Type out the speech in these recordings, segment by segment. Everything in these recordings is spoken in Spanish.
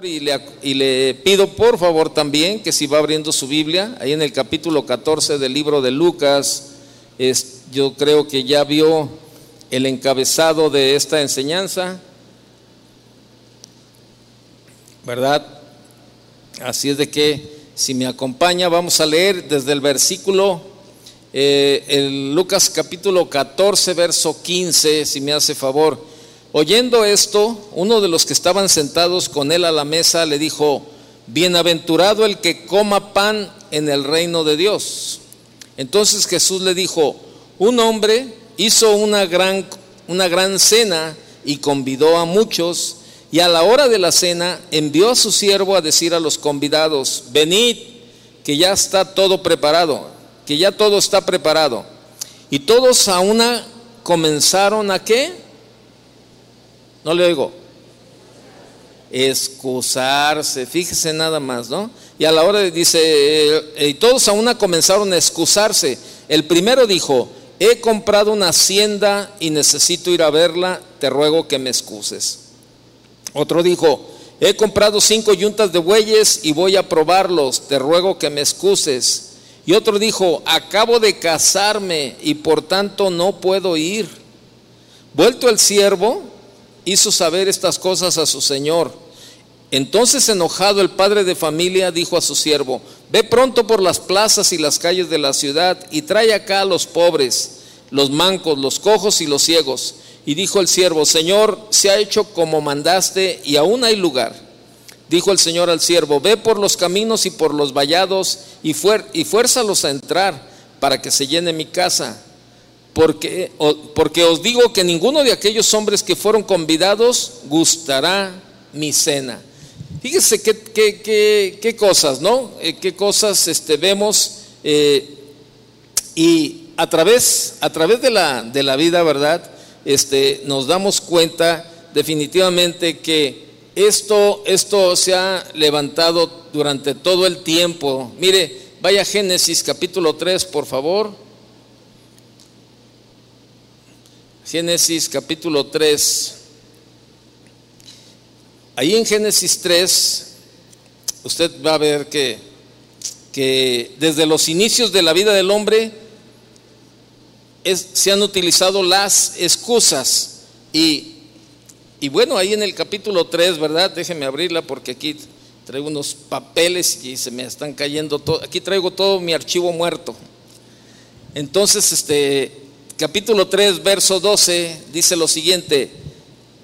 Y le, pido por favor también que si va abriendo su Biblia, ahí en el capítulo 14 del libro de Lucas, yo creo que ya vio el encabezado de esta enseñanza, ¿verdad? Así es de que si me acompaña vamos a leer desde el versículo, eh, el Lucas capítulo 14, verso 15, si me hace favor. Oyendo esto, uno de los que estaban sentados con él a la mesa le dijo, Bienaventurado el que coma pan en el reino de Dios. Entonces Jesús le dijo, un hombre hizo una gran, una gran cena y convidó a muchos, y a la hora de la cena envió a su siervo a decir a los convidados, venid, que ya está todo preparado, que ya todo está preparado. Y todos a una comenzaron a qué? No le oigo. Excusarse, fíjese nada más, ¿no? Y a la hora dice, eh, y todos a una comenzaron a excusarse. El primero dijo, he comprado una hacienda y necesito ir a verla, te ruego que me excuses. Otro dijo, he comprado cinco yuntas de bueyes y voy a probarlos, te ruego que me excuses. Y otro dijo, acabo de casarme y por tanto no puedo ir. Vuelto el siervo, hizo saber estas cosas a su señor. Entonces enojado el padre de familia dijo a su siervo, ve pronto por las plazas y las calles de la ciudad y trae acá a los pobres, los mancos, los cojos y los ciegos. Y dijo el siervo, Señor, se ha hecho como mandaste y aún hay lugar. Dijo el Señor al siervo, ve por los caminos y por los vallados y, y fuérzalos a entrar para que se llene mi casa porque, porque os digo que ninguno de aquellos hombres que fueron convidados gustará mi cena. Fíjese qué, qué, qué, cosas, ¿no? Eh, qué cosas este, vemos eh, y a través, a través de, la, de la vida, ¿verdad? Este, nos damos cuenta definitivamente que esto, esto se ha levantado durante todo el tiempo. Mire, vaya Génesis capítulo 3, por favor. Génesis capítulo 3. Ahí en Génesis 3, usted va a ver que, que desde los inicios de la vida del hombre se han utilizado las excusas. Y, y bueno, ahí en el capítulo 3, ¿verdad? Déjeme abrirla porque aquí traigo unos papeles y se me están cayendo todo. Aquí traigo todo mi archivo muerto. Entonces, este, capítulo 3, verso 12, dice lo siguiente.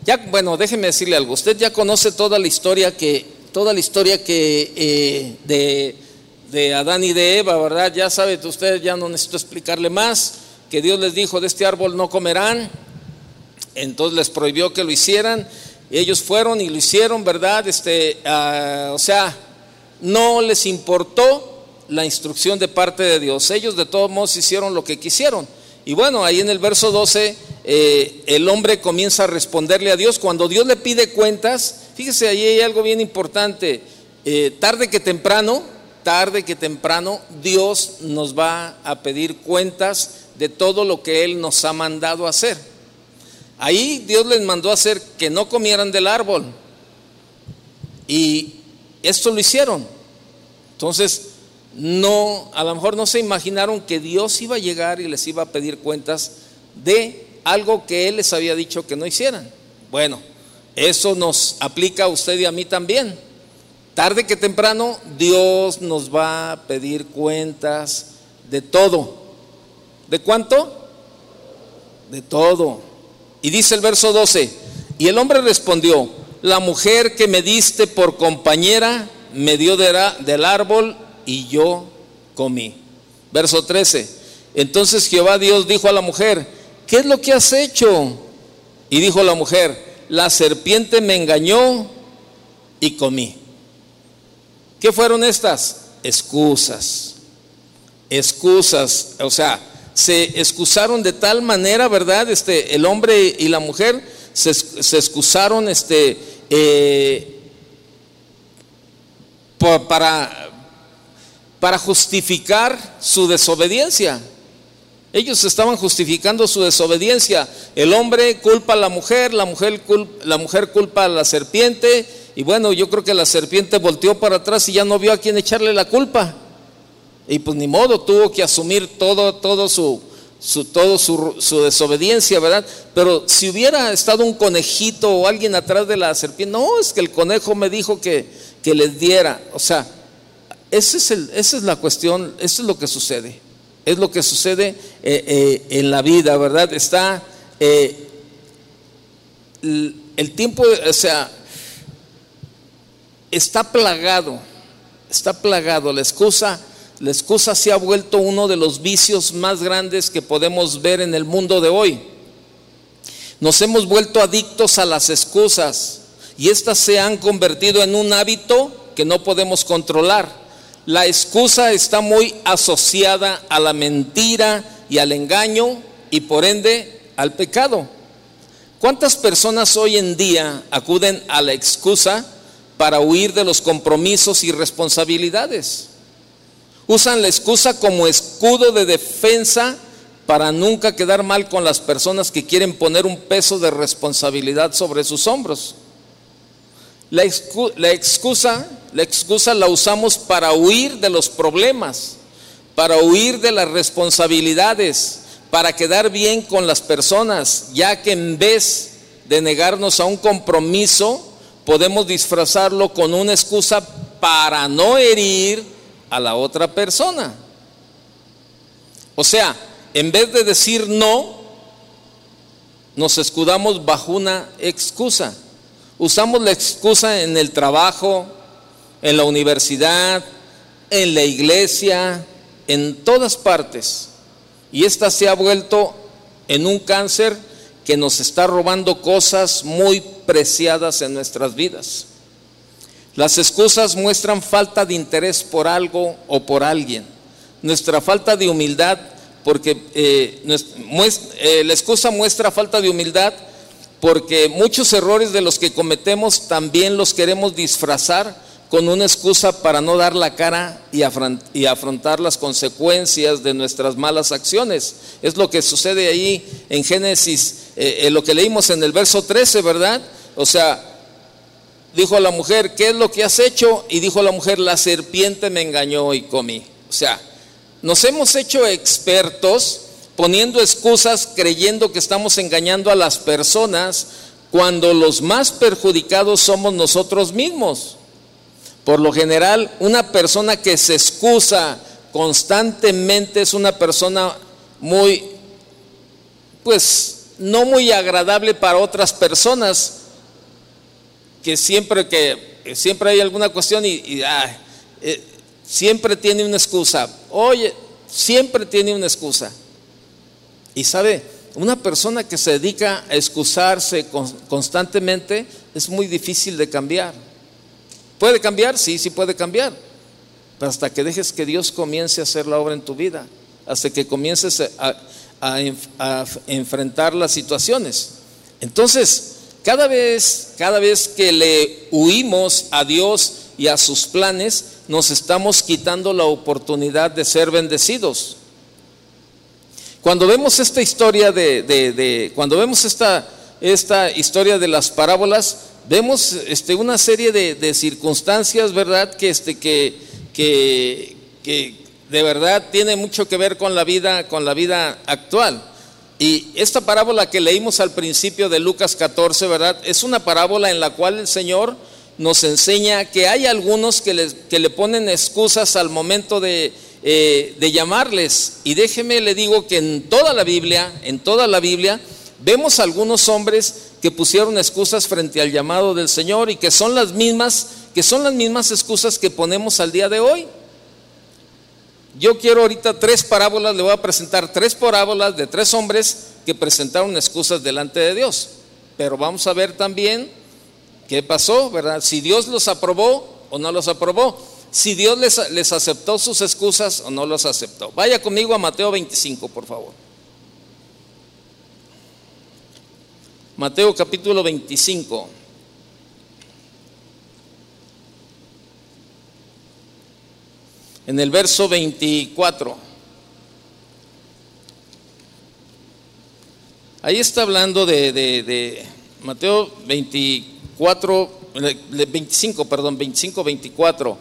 Ya, bueno, déjeme decirle algo. Usted ya conoce toda la historia que, toda la historia que eh, de, de, Adán y de Eva, ¿verdad? Ya sabe usted, ya no necesito explicarle más, que Dios les dijo, de este árbol no comerán. Entonces les prohibió que lo hicieran. Ellos fueron y lo hicieron, ¿verdad? Este, ah, o sea, no les importó la instrucción de parte de Dios. Ellos de todos modos hicieron lo que quisieron. Y bueno, ahí en el verso 12 eh, el hombre comienza a responderle a Dios. Cuando Dios le pide cuentas, fíjese, ahí hay algo bien importante. Eh, tarde que temprano, tarde que temprano, Dios nos va a pedir cuentas de todo lo que Él nos ha mandado hacer. Ahí Dios les mandó a hacer que no comieran del árbol. Y esto lo hicieron. Entonces, no, a lo mejor no se imaginaron que Dios iba a llegar y les iba a pedir cuentas de algo que Él les había dicho que no hicieran. Bueno, eso nos aplica a usted y a mí también. Tarde que temprano, Dios nos va a pedir cuentas de todo. ¿De cuánto? De todo. Y dice el verso 12, y el hombre respondió, la mujer que me diste por compañera me dio del árbol y yo comí. Verso 13. Entonces Jehová Dios dijo a la mujer, ¿qué es lo que has hecho? Y dijo la mujer, la serpiente me engañó y comí. ¿Qué fueron estas? Excusas. Excusas. O sea, se excusaron de tal manera, ¿verdad? Este, el hombre y la mujer se, excusaron este, eh, para, para justificar su desobediencia. Ellos estaban justificando su desobediencia. El hombre culpa a la mujer, la mujer, culpa, la mujer culpa a la serpiente y bueno, yo creo que la serpiente volteó para atrás y ya no vio a quién echarle la culpa. Y pues ni modo, tuvo que asumir todo, todo su, su, todo su, su, desobediencia, ¿verdad? Pero si hubiera estado un conejito o alguien atrás de la serpiente, no, es que el conejo me dijo que, que les diera. O sea, ese es el, esa es la cuestión, eso es lo que sucede. Es lo que sucede eh, eh, en la vida, ¿verdad? Está eh, el, el tiempo, o sea, está plagado, está plagado. La excusa, la excusa se ha vuelto uno de los vicios más grandes que podemos ver en el mundo de hoy. Nos hemos vuelto adictos a las excusas y estas se han convertido en un hábito que no podemos controlar. La excusa está muy asociada a la mentira y al engaño y por ende al pecado. ¿Cuántas personas hoy en día acuden a la excusa para huir de los compromisos y responsabilidades. Usan la excusa como escudo de defensa para nunca quedar mal con las personas que quieren poner un peso de responsabilidad sobre sus hombros. La, excusa, la excusa la usamos para huir de los problemas, para huir de las responsabilidades, para quedar bien con las personas, ya que en vez de negarnos a un compromiso, podemos disfrazarlo con una excusa para no herir a la otra persona. O sea, en vez de decir no, nos escudamos bajo una excusa. Usamos la excusa en el trabajo, en la universidad, en la iglesia, en todas partes. Y esta se ha vuelto en un cáncer que nos está robando cosas muy preciadas en nuestras vidas. Las excusas muestran falta de interés por algo o por alguien. Nuestra falta de humildad, porque eh, eh, la excusa muestra falta de humildad porque muchos errores de los que cometemos también los queremos disfrazar con una excusa para no dar la cara y, afrontar las consecuencias de nuestras malas acciones. Es lo que sucede ahí en Génesis, eh, en lo que leímos en el verso 13, ¿verdad? O sea, dijo la mujer, ¿qué es lo que has hecho? Y dijo la mujer, la serpiente me engañó y comí. O sea, nos hemos hecho expertos poniendo excusas creyendo que estamos engañando a las personas cuando los más perjudicados somos nosotros mismos. Por lo general, una persona que se excusa constantemente es una persona muy, pues, no muy agradable para otras personas, que siempre que siempre hay alguna cuestión y, ah, eh, siempre tiene una excusa. Oye, siempre tiene una excusa. Y sabe, una persona que se dedica a excusarse constantemente es muy difícil de cambiar. ¿Puede cambiar? Sí, sí puede cambiar. Pero hasta que dejes que Dios comience a hacer la obra en tu vida, hasta que comiences a, enfrentar las situaciones. Entonces, cada vez, cada vez que le huimos a Dios y a sus planes, nos estamos quitando la oportunidad de ser bendecidos. Cuando vemos esta historia de, cuando vemos esta, esta historia de las parábolas, vemos este, una serie de, circunstancias, ¿verdad? Que, este, que, que, de verdad tiene mucho que ver con la vida, con la vida actual. Y esta parábola que leímos al principio de Lucas 14, ¿verdad? Es una parábola en la cual el Señor nos enseña que hay algunos que le, que le ponen excusas al momento de, eh, de llamarles. Y déjeme, le digo que en toda la Biblia, en toda la Biblia, vemos algunos hombres que pusieron excusas frente al llamado del Señor y que son las mismas, que son las mismas excusas que ponemos al día de hoy. Yo quiero ahorita tres parábolas, le voy a presentar tres parábolas de tres hombres que presentaron excusas delante de Dios. Pero vamos a ver también qué pasó, ¿verdad? Si Dios los aprobó o no los aprobó. Si Dios les, les aceptó sus excusas o no los aceptó. Vaya conmigo a Mateo 25, por favor. Mateo capítulo 25. En el verso 24. Ahí está hablando de, Mateo 24, 25, perdón, 25, 24.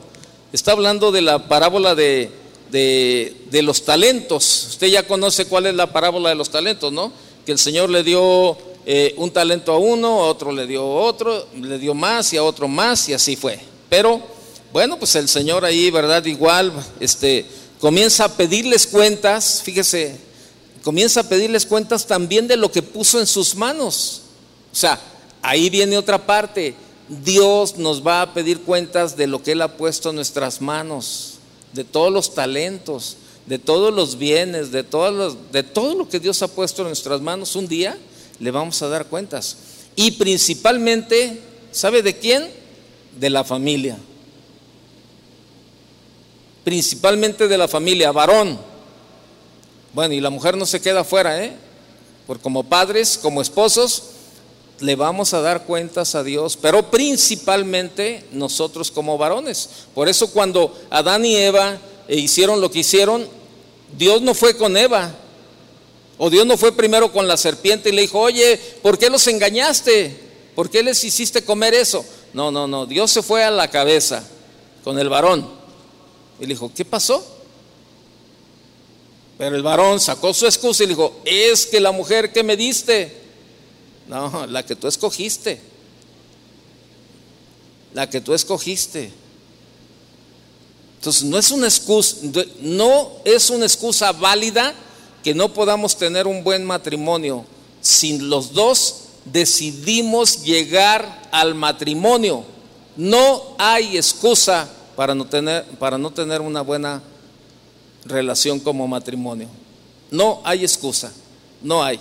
Está hablando de la parábola de, de, los talentos. Usted ya conoce cuál es la parábola de los talentos, ¿no? Que el Señor le dio eh, un talento a uno, otro le dio otro, le dio más y a otro más y así fue. Pero bueno, pues el Señor ahí, ¿verdad? Igual, este, comienza a pedirles cuentas, fíjese, comienza a pedirles cuentas también de lo que puso en sus manos. O sea, ahí viene otra parte. Dios nos va a pedir cuentas de lo que Él ha puesto en nuestras manos, de todos los talentos, de todos los bienes, de, de todo lo que Dios ha puesto en nuestras manos. Un día le vamos a dar cuentas. Y principalmente, ¿sabe de quién? De la familia principalmente de la familia, varón. Bueno, y la mujer no se queda fuera, ¿eh? Porque como padres, como esposos, le vamos a dar cuentas a Dios, pero principalmente nosotros como varones. Por eso cuando Adán y Eva hicieron lo que hicieron, Dios no fue con Eva. O Dios no fue primero con la serpiente y le dijo, oye, ¿por qué los engañaste? ¿Por qué les hiciste comer eso? No, no, no, Dios se fue a la cabeza con el varón. Y le dijo, ¿qué pasó? Pero el varón sacó su excusa y le dijo, es que la mujer que me diste, no, la que tú escogiste, la que tú escogiste. Entonces no es una excusa, no es una excusa válida que no podamos tener un buen matrimonio si los dos decidimos llegar al matrimonio. No hay excusa para no tener, para no tener una buena relación como matrimonio. No hay excusa, no hay,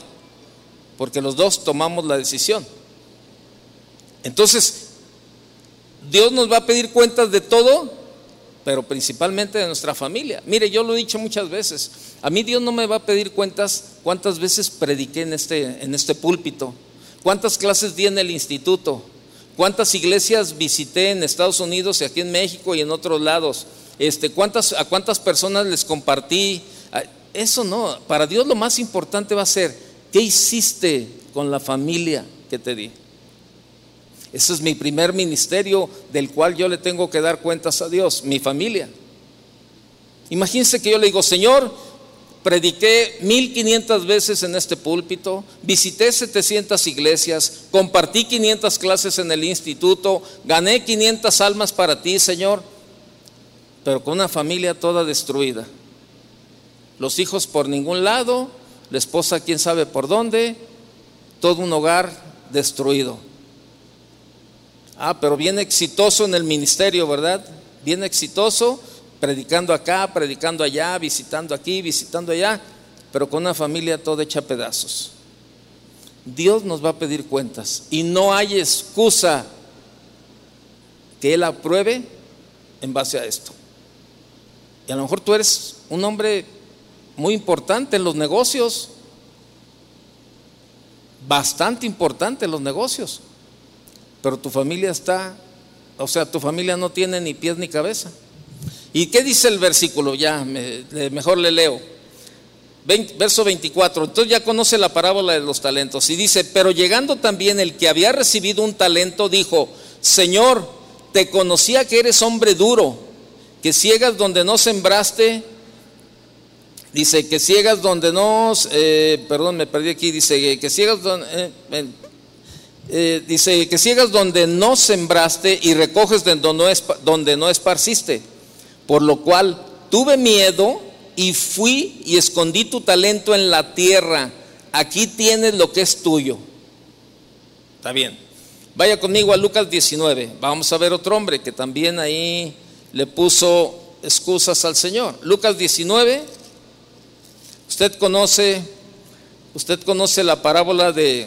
porque los dos tomamos la decisión. Entonces, Dios nos va a pedir cuentas de todo, pero principalmente de nuestra familia. Mire, yo lo he dicho muchas veces, a mí Dios no me va a pedir cuentas cuántas veces prediqué en este, en este púlpito, cuántas clases di en el instituto, ¿Cuántas iglesias visité en Estados Unidos y aquí en México y en otros lados? Este, ¿cuántas, ¿A cuántas personas les compartí? Ah, eso no, para Dios lo más importante va a ser, ¿qué hiciste con la familia que te di? Ese es mi primer ministerio del cual yo le tengo que dar cuentas a Dios, mi familia. Imagínense que yo le digo, Señor, prediqué 1500 veces en este púlpito, visité 700 iglesias, compartí 500 clases en el instituto, gané 500 almas para ti, Señor, pero con una familia toda destruida. Los hijos por ningún lado, la esposa quién sabe por dónde, todo un hogar destruido. Ah, pero bien exitoso en el ministerio, ¿verdad? Bien exitoso, predicando acá, predicando allá, visitando aquí, visitando allá, pero con una familia toda hecha pedazos. Dios nos va a pedir cuentas y no hay excusa que Él apruebe en base a esto. Y a lo mejor tú eres un hombre muy importante en los negocios, bastante importante en los negocios, pero tu familia está, o sea, tu familia no tiene ni pies ni cabeza. ¿Y qué dice el versículo? Ya, mejor le leo. verso 24. Entonces ya conoce la parábola de los talentos. Y dice, pero llegando también el que había recibido un talento, dijo, Señor, te conocía que eres hombre duro, que ciegas donde no sembraste. Dice, que ciegas donde no, eh, perdón, me perdí aquí, dice, que ciegas donde... Eh, eh, dice que ciegas donde no sembraste y recoges donde no, donde no esparciste. Por lo cual tuve miedo y fui y escondí tu talento en la tierra. Aquí tienes lo que es tuyo. Está bien. Vaya conmigo a Lucas 19. Vamos a ver otro hombre que también ahí le puso excusas al Señor. Lucas 19. Usted conoce, usted conoce la parábola de,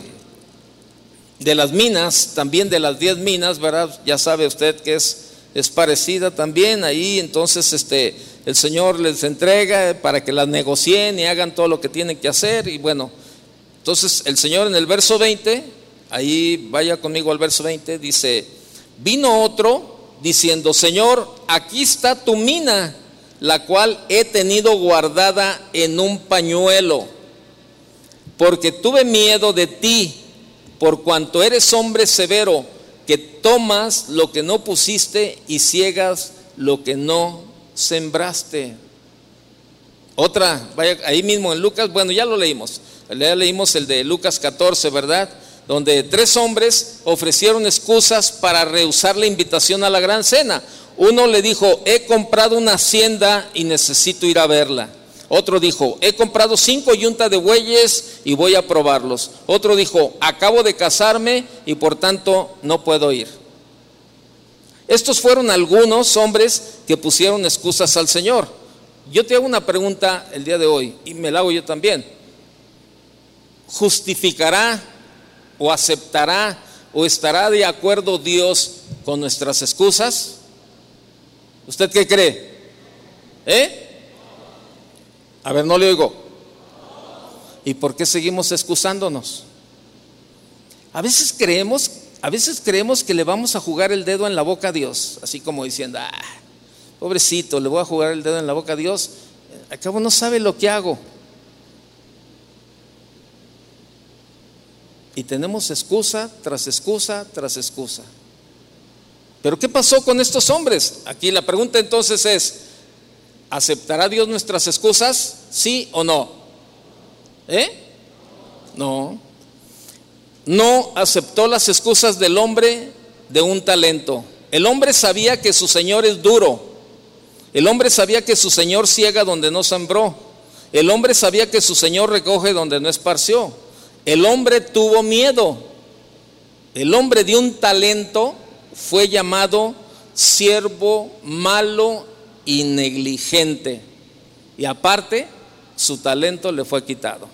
de las minas, también de las diez minas, ¿verdad? Ya sabe usted que es es parecida también ahí, entonces este, el Señor les entrega para que las negocien y hagan todo lo que tienen que hacer y bueno, entonces el Señor en el verso 20, ahí vaya conmigo al verso 20, dice, vino otro diciendo, Señor, aquí está tu mina, la cual he tenido guardada en un pañuelo, porque tuve miedo de ti por cuanto eres hombre severo, que tomas lo que no pusiste y ciegas lo que no sembraste. Otra, vaya ahí mismo en Lucas, bueno, ya lo leímos. Ya leímos el de Lucas 14, ¿verdad? Donde tres hombres ofrecieron excusas para rehusar la invitación a la gran cena. Uno le dijo, he comprado una hacienda y necesito ir a verla. Otro dijo, he comprado cinco yuntas de bueyes y voy a probarlos. Otro dijo, acabo de casarme y por tanto no puedo ir. Estos fueron algunos hombres que pusieron excusas al Señor. Yo te hago una pregunta el día de hoy y me la hago yo también. ¿Justificará o aceptará o estará de acuerdo Dios con nuestras excusas? ¿Usted qué cree? ¿Eh? A ver, no le oigo. ¿Y por qué seguimos excusándonos? A veces creemos, a veces creemos que le vamos a jugar el dedo en la boca a Dios, así como diciendo, ah, pobrecito, le voy a jugar el dedo en la boca a Dios. Acabo no sabe lo que hago. Y tenemos excusa tras excusa tras excusa. Pero ¿qué pasó con estos hombres? Aquí la pregunta entonces es, ¿Aceptará Dios nuestras excusas? ¿Sí o no? ¿Eh? No. No aceptó las excusas del hombre de un talento. El hombre sabía que su Señor es duro. El hombre sabía que su Señor ciega donde no sembró. El hombre sabía que su Señor recoge donde no esparció. El hombre tuvo miedo. El hombre de un talento fue llamado siervo malo y negligente. Y aparte, su talento le fue quitado.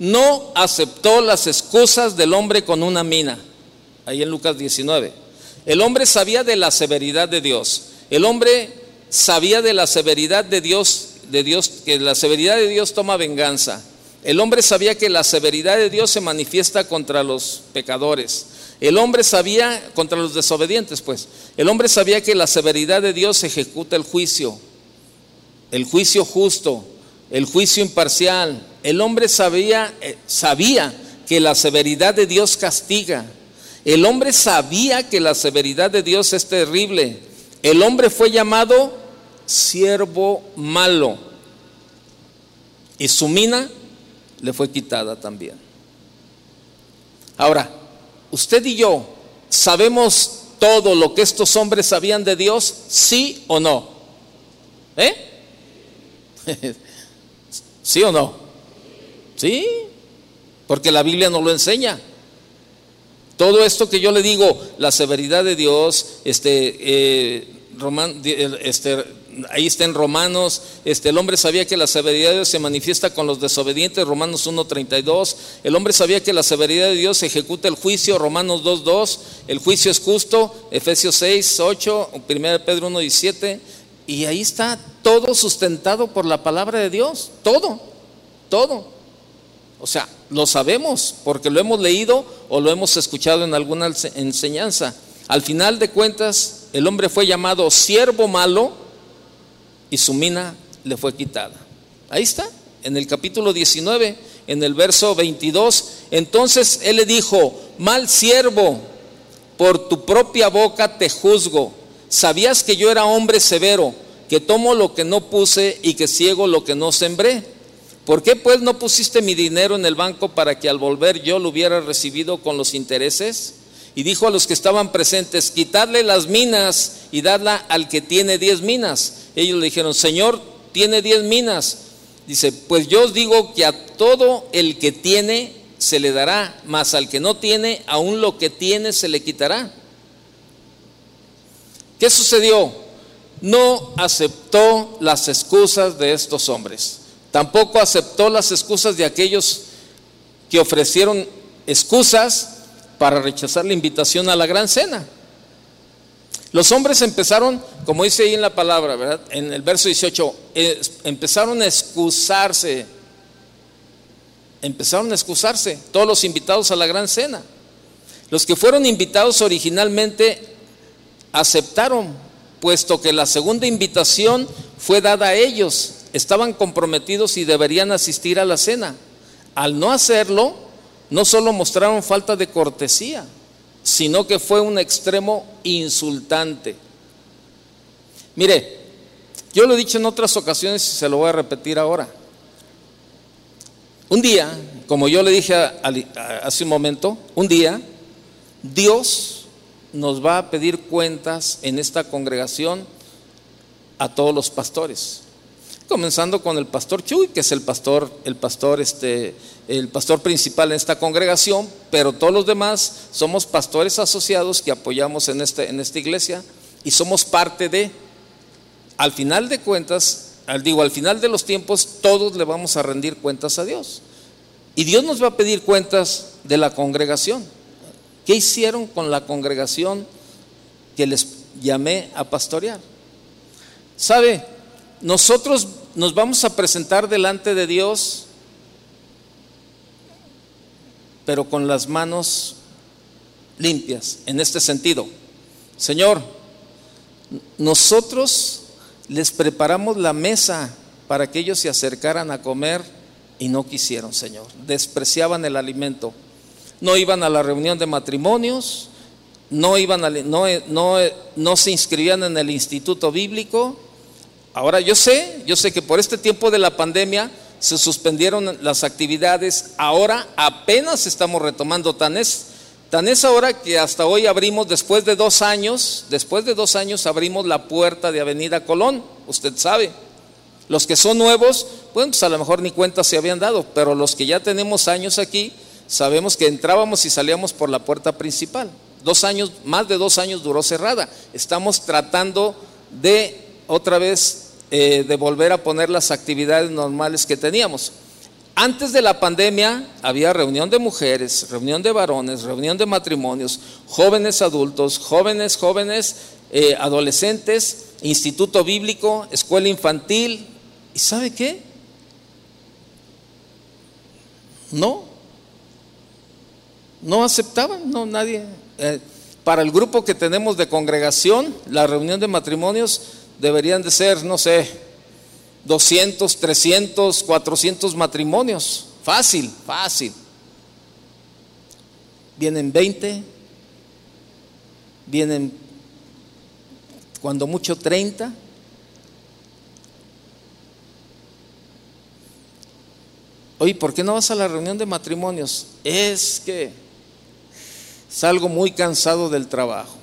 No aceptó las excusas del hombre con una mina. Ahí en Lucas 19. El hombre sabía de la severidad de Dios. El hombre sabía de la severidad de Dios, de Dios, que la severidad de Dios toma venganza. El hombre sabía que la severidad de Dios se manifiesta contra los pecadores. El hombre sabía, contra los desobedientes, pues, el hombre sabía que la severidad de Dios ejecuta el juicio, el juicio justo, el juicio imparcial. El hombre sabía, eh, sabía que la severidad de Dios castiga. El hombre sabía que la severidad de Dios es terrible. El hombre fue llamado siervo malo. Y su mina le fue quitada también. Ahora, usted y yo sabemos todo lo que estos hombres sabían de Dios, sí o no. ¿Eh? ¿Sí o no? Sí, porque la Biblia nos lo enseña. Todo esto que yo le digo, la severidad de Dios, este, eh, este ahí está en Romanos, este, el hombre sabía que la severidad de Dios se manifiesta con los desobedientes, Romanos 1.32, el hombre sabía que la severidad de Dios ejecuta el juicio, Romanos 2.2, el juicio es justo, Efesios 6.8, 1 Pedro 1.17, y ahí está todo sustentado por la palabra de Dios, todo, todo. O sea, lo sabemos porque lo hemos leído o lo hemos escuchado en alguna enseñanza. Al final de cuentas, el hombre fue llamado siervo malo, y su mina le fue quitada. Ahí está, en el capítulo 19, en el verso 22. Entonces él le dijo, mal siervo, por tu propia boca te juzgo. Sabías que yo era hombre severo, que tomo lo que no puse y que ciego lo que no sembré. ¿Por qué pues no pusiste mi dinero en el banco para que al volver yo lo hubiera recibido con los intereses? Y dijo a los que estaban presentes, quitadle las minas y dadla al que tiene diez minas. Ellos le dijeron, Señor, tiene diez minas. Dice, pues yo os digo que a todo el que tiene se le dará, mas al que no tiene, aún lo que tiene se le quitará. ¿Qué sucedió? No aceptó las excusas de estos hombres. Tampoco aceptó las excusas de aquellos que ofrecieron excusas para rechazar la invitación a la gran cena. Los hombres empezaron, como dice ahí en la palabra, ¿verdad? En el verso 18, empezaron a excusarse. Empezaron a excusarse todos los invitados a la gran cena. Los que fueron invitados originalmente aceptaron, puesto que la segunda invitación fue dada a ellos. Estaban comprometidos y deberían asistir a la cena. al no hacerlo, no solo mostraron falta de cortesía, sino que fue un extremo insultante. Mire, yo lo he dicho en otras ocasiones y se lo voy a repetir ahora. Un día, como yo le dije hace un momento, un día Dios nos va a pedir cuentas en esta congregación a todos los pastores. Comenzando con el pastor Chuy, que es el pastor, el pastor, este, el pastor principal en esta congregación, pero todos los demás somos pastores asociados que apoyamos en, este, en esta iglesia y somos parte de, al final de cuentas, al, digo, al final de los tiempos, todos le vamos a rendir cuentas a Dios. Y Dios nos va a pedir cuentas de la congregación. ¿Qué hicieron con la congregación que les llamé a pastorear? ¿Sabe? Nosotros nos vamos a presentar delante de Dios, pero con las manos limpias, en este sentido. Señor, nosotros les preparamos la mesa para que ellos se acercaran a comer y no quisieron, Señor. Despreciaban el alimento. No iban a la reunión de matrimonios, no, iban no, no, no se inscribían en el instituto bíblico. Ahora yo sé, yo sé que por este tiempo de la pandemia se suspendieron las actividades. Ahora apenas estamos retomando. Tan es, tan es ahora que hasta hoy abrimos, después de dos años, después de dos años abrimos la puerta de Avenida Colón. Usted sabe. Los que son nuevos, bueno, pues a lo mejor ni cuenta se habían dado, pero los que ya tenemos años aquí, sabemos que entrábamos y salíamos por la puerta principal. Dos años, más de dos años duró cerrada. Estamos tratando de otra vez eh, de volver a poner las actividades normales que teníamos. Antes de la pandemia había reunión de mujeres, reunión de varones, reunión de matrimonios, jóvenes adultos, jóvenes, jóvenes, eh, adolescentes, instituto bíblico, escuela infantil. ¿Y sabe qué? No, no aceptaban, no, nadie. Eh, para el grupo que tenemos de congregación, la reunión de matrimonios deberían de ser, no sé, 200, 300, 400 matrimonios. Fácil, fácil. Vienen 20, vienen cuando mucho 30. Oye, ¿por qué no vas a la reunión de matrimonios? Es que salgo muy cansado del trabajo.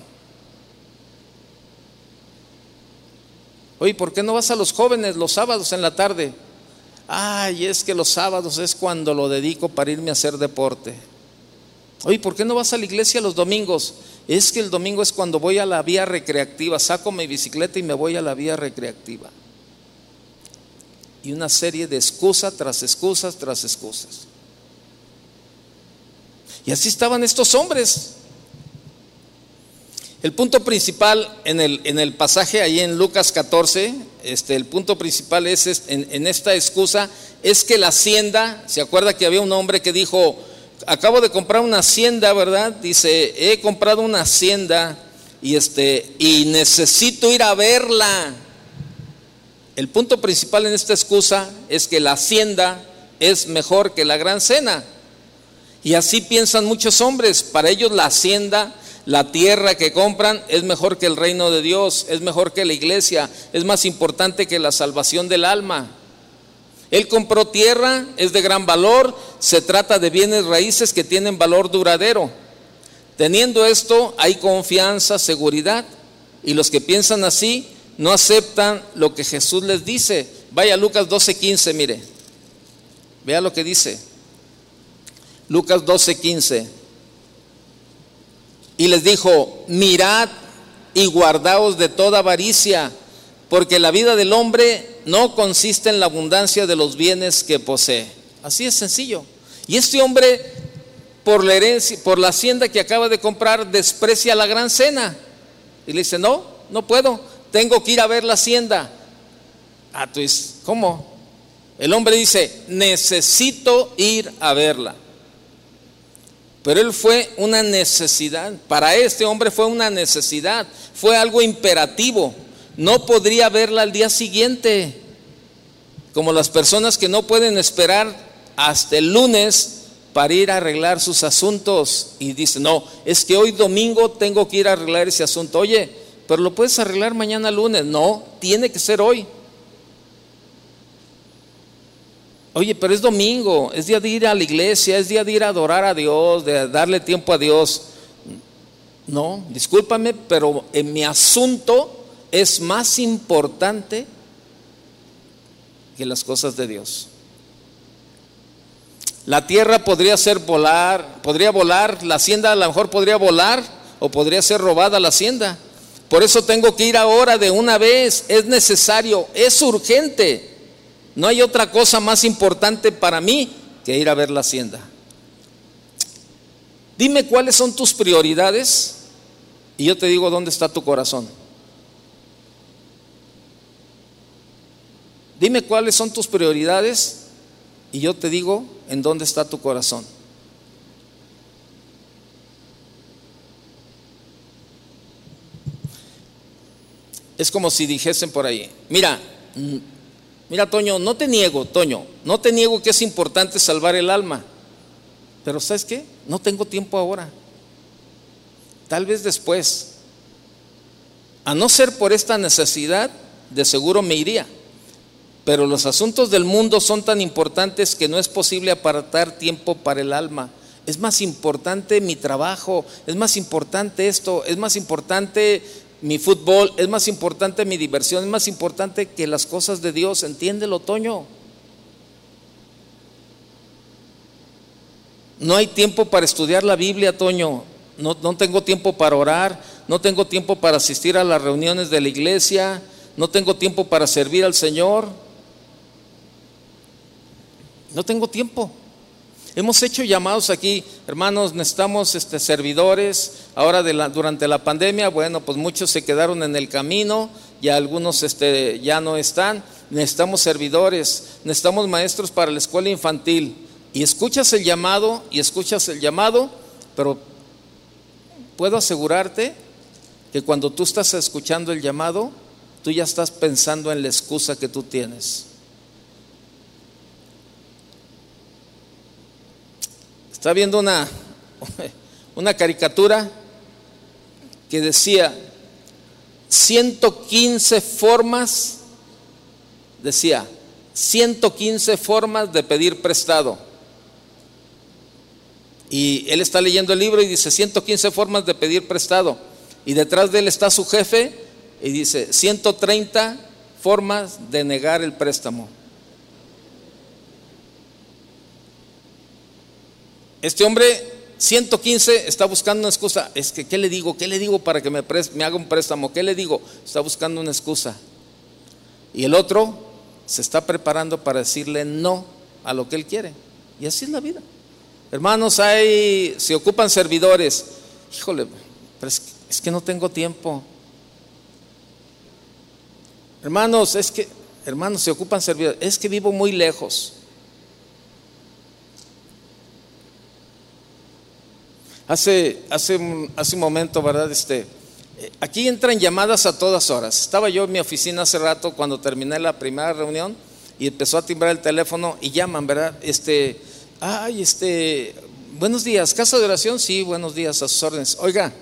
Oye, ¿por qué no vas a los jóvenes los sábados en la tarde? Ay, es que los sábados es cuando lo dedico para irme a hacer deporte. Oye, ¿por qué no vas a la iglesia los domingos? Es que el domingo es cuando voy a la vía recreativa, saco mi bicicleta y me voy a la vía recreativa. Y una serie de excusas tras excusas tras excusas. Y así estaban estos hombres. El punto principal en el, en el pasaje ahí en Lucas 14, este, el punto principal es, en, en esta excusa, es que la hacienda, ¿se acuerda que había un hombre que dijo, acabo de comprar una hacienda, ¿verdad? Dice, he comprado una hacienda y este y necesito ir a verla. El punto principal en esta excusa es que la hacienda es mejor que la gran cena. Y así piensan muchos hombres, para ellos la hacienda, la tierra que compran es mejor que el reino de Dios, es mejor que la iglesia, es más importante que la salvación del alma. Él compró tierra, es de gran valor, se trata de bienes raíces que tienen valor duradero. Teniendo esto, hay confianza, seguridad. Y los que piensan así no aceptan lo que Jesús les dice. Vaya Lucas 12:15, mire. Vea lo que dice. Lucas 12:15. Y les dijo, mirad y guardaos de toda avaricia, porque la vida del hombre no consiste en la abundancia de los bienes que posee. Así es sencillo. Y este hombre, por la herencia, por la hacienda que acaba de comprar, desprecia la gran cena. Y le dice, no, no puedo, tengo que ir a ver la hacienda. Ah, dices, ¿cómo? El hombre dice, necesito ir a verla. Pero él fue una necesidad. Para este hombre fue una necesidad. Fue algo imperativo no podría verla al día siguiente, como las personas que no pueden esperar hasta el lunes para ir a arreglar sus asuntos y dice, no, es que hoy domingo tengo que ir a arreglar ese asunto. Oye, pero lo puedes arreglar mañana lunes. No, tiene que ser hoy. Oye, pero es domingo, es día de ir a la iglesia, es día de ir a adorar a Dios, de darle tiempo a Dios. No, discúlpame, pero en mi asunto es más importante que las cosas de Dios. La tierra podría ser volar, podría volar, la hacienda a lo mejor podría volar o podría ser robada la hacienda. Por eso tengo que ir ahora de una vez, es necesario, es urgente. No hay otra cosa más importante para mí que ir a ver la hacienda. Dime cuáles son tus prioridades y yo te digo dónde está tu corazón. Dime cuáles son tus prioridades y yo te digo en dónde está tu corazón. Es como si dijesen por ahí, mira, mira Toño, no te niego, Toño, no te niego que es importante salvar el alma, pero ¿sabes qué? No tengo tiempo ahora, tal vez después. A no ser por esta necesidad, de seguro me iría. Pero los asuntos del mundo son tan importantes que no es posible apartar tiempo para el alma. Es más importante mi trabajo, es más importante esto, es más importante mi fútbol, es más importante mi diversión, es más importante que las cosas de Dios. Entiéndelo, Toño. No hay tiempo para estudiar la Biblia, Toño. No, no tengo tiempo para orar, no tengo tiempo para asistir a las reuniones de la iglesia, no tengo tiempo para servir al Señor. No tengo tiempo. Hemos hecho llamados aquí, hermanos, necesitamos este, servidores. Ahora durante la pandemia, bueno, pues muchos se quedaron en el camino y algunos este, ya no están. Necesitamos servidores, necesitamos maestros para la escuela infantil. Y escuchas el llamado y escuchas el llamado, pero puedo asegurarte que cuando tú estás escuchando el llamado, tú ya estás pensando en la excusa que tú tienes. Está viendo una, una caricatura que decía 115 formas, decía 115 formas de pedir prestado. Y él está leyendo el libro y dice 115 formas de pedir prestado. Y detrás de él está su jefe y dice 130 formas de negar el préstamo. Este hombre, 115, está buscando una excusa. Es que, ¿qué le digo? ¿Qué le digo para que me, haga un préstamo? ¿Qué le digo? Está buscando una excusa. Y el otro se está preparando para decirle no a lo que él quiere. Y así es la vida. Hermanos, hay, se ocupan servidores. Híjole, pero es que no tengo tiempo. Hermanos, es que, hermanos, se ocupan servidores. Es que vivo muy lejos. Hace, hace, hace un momento, ¿verdad? Este, eh, aquí entran llamadas a todas horas. Estaba yo en mi oficina hace rato cuando terminé la primera reunión y empezó a timbrar el teléfono y llaman, ¿verdad? Este, ay, este, buenos días, casa de oración, sí, buenos días, a sus órdenes. Oiga,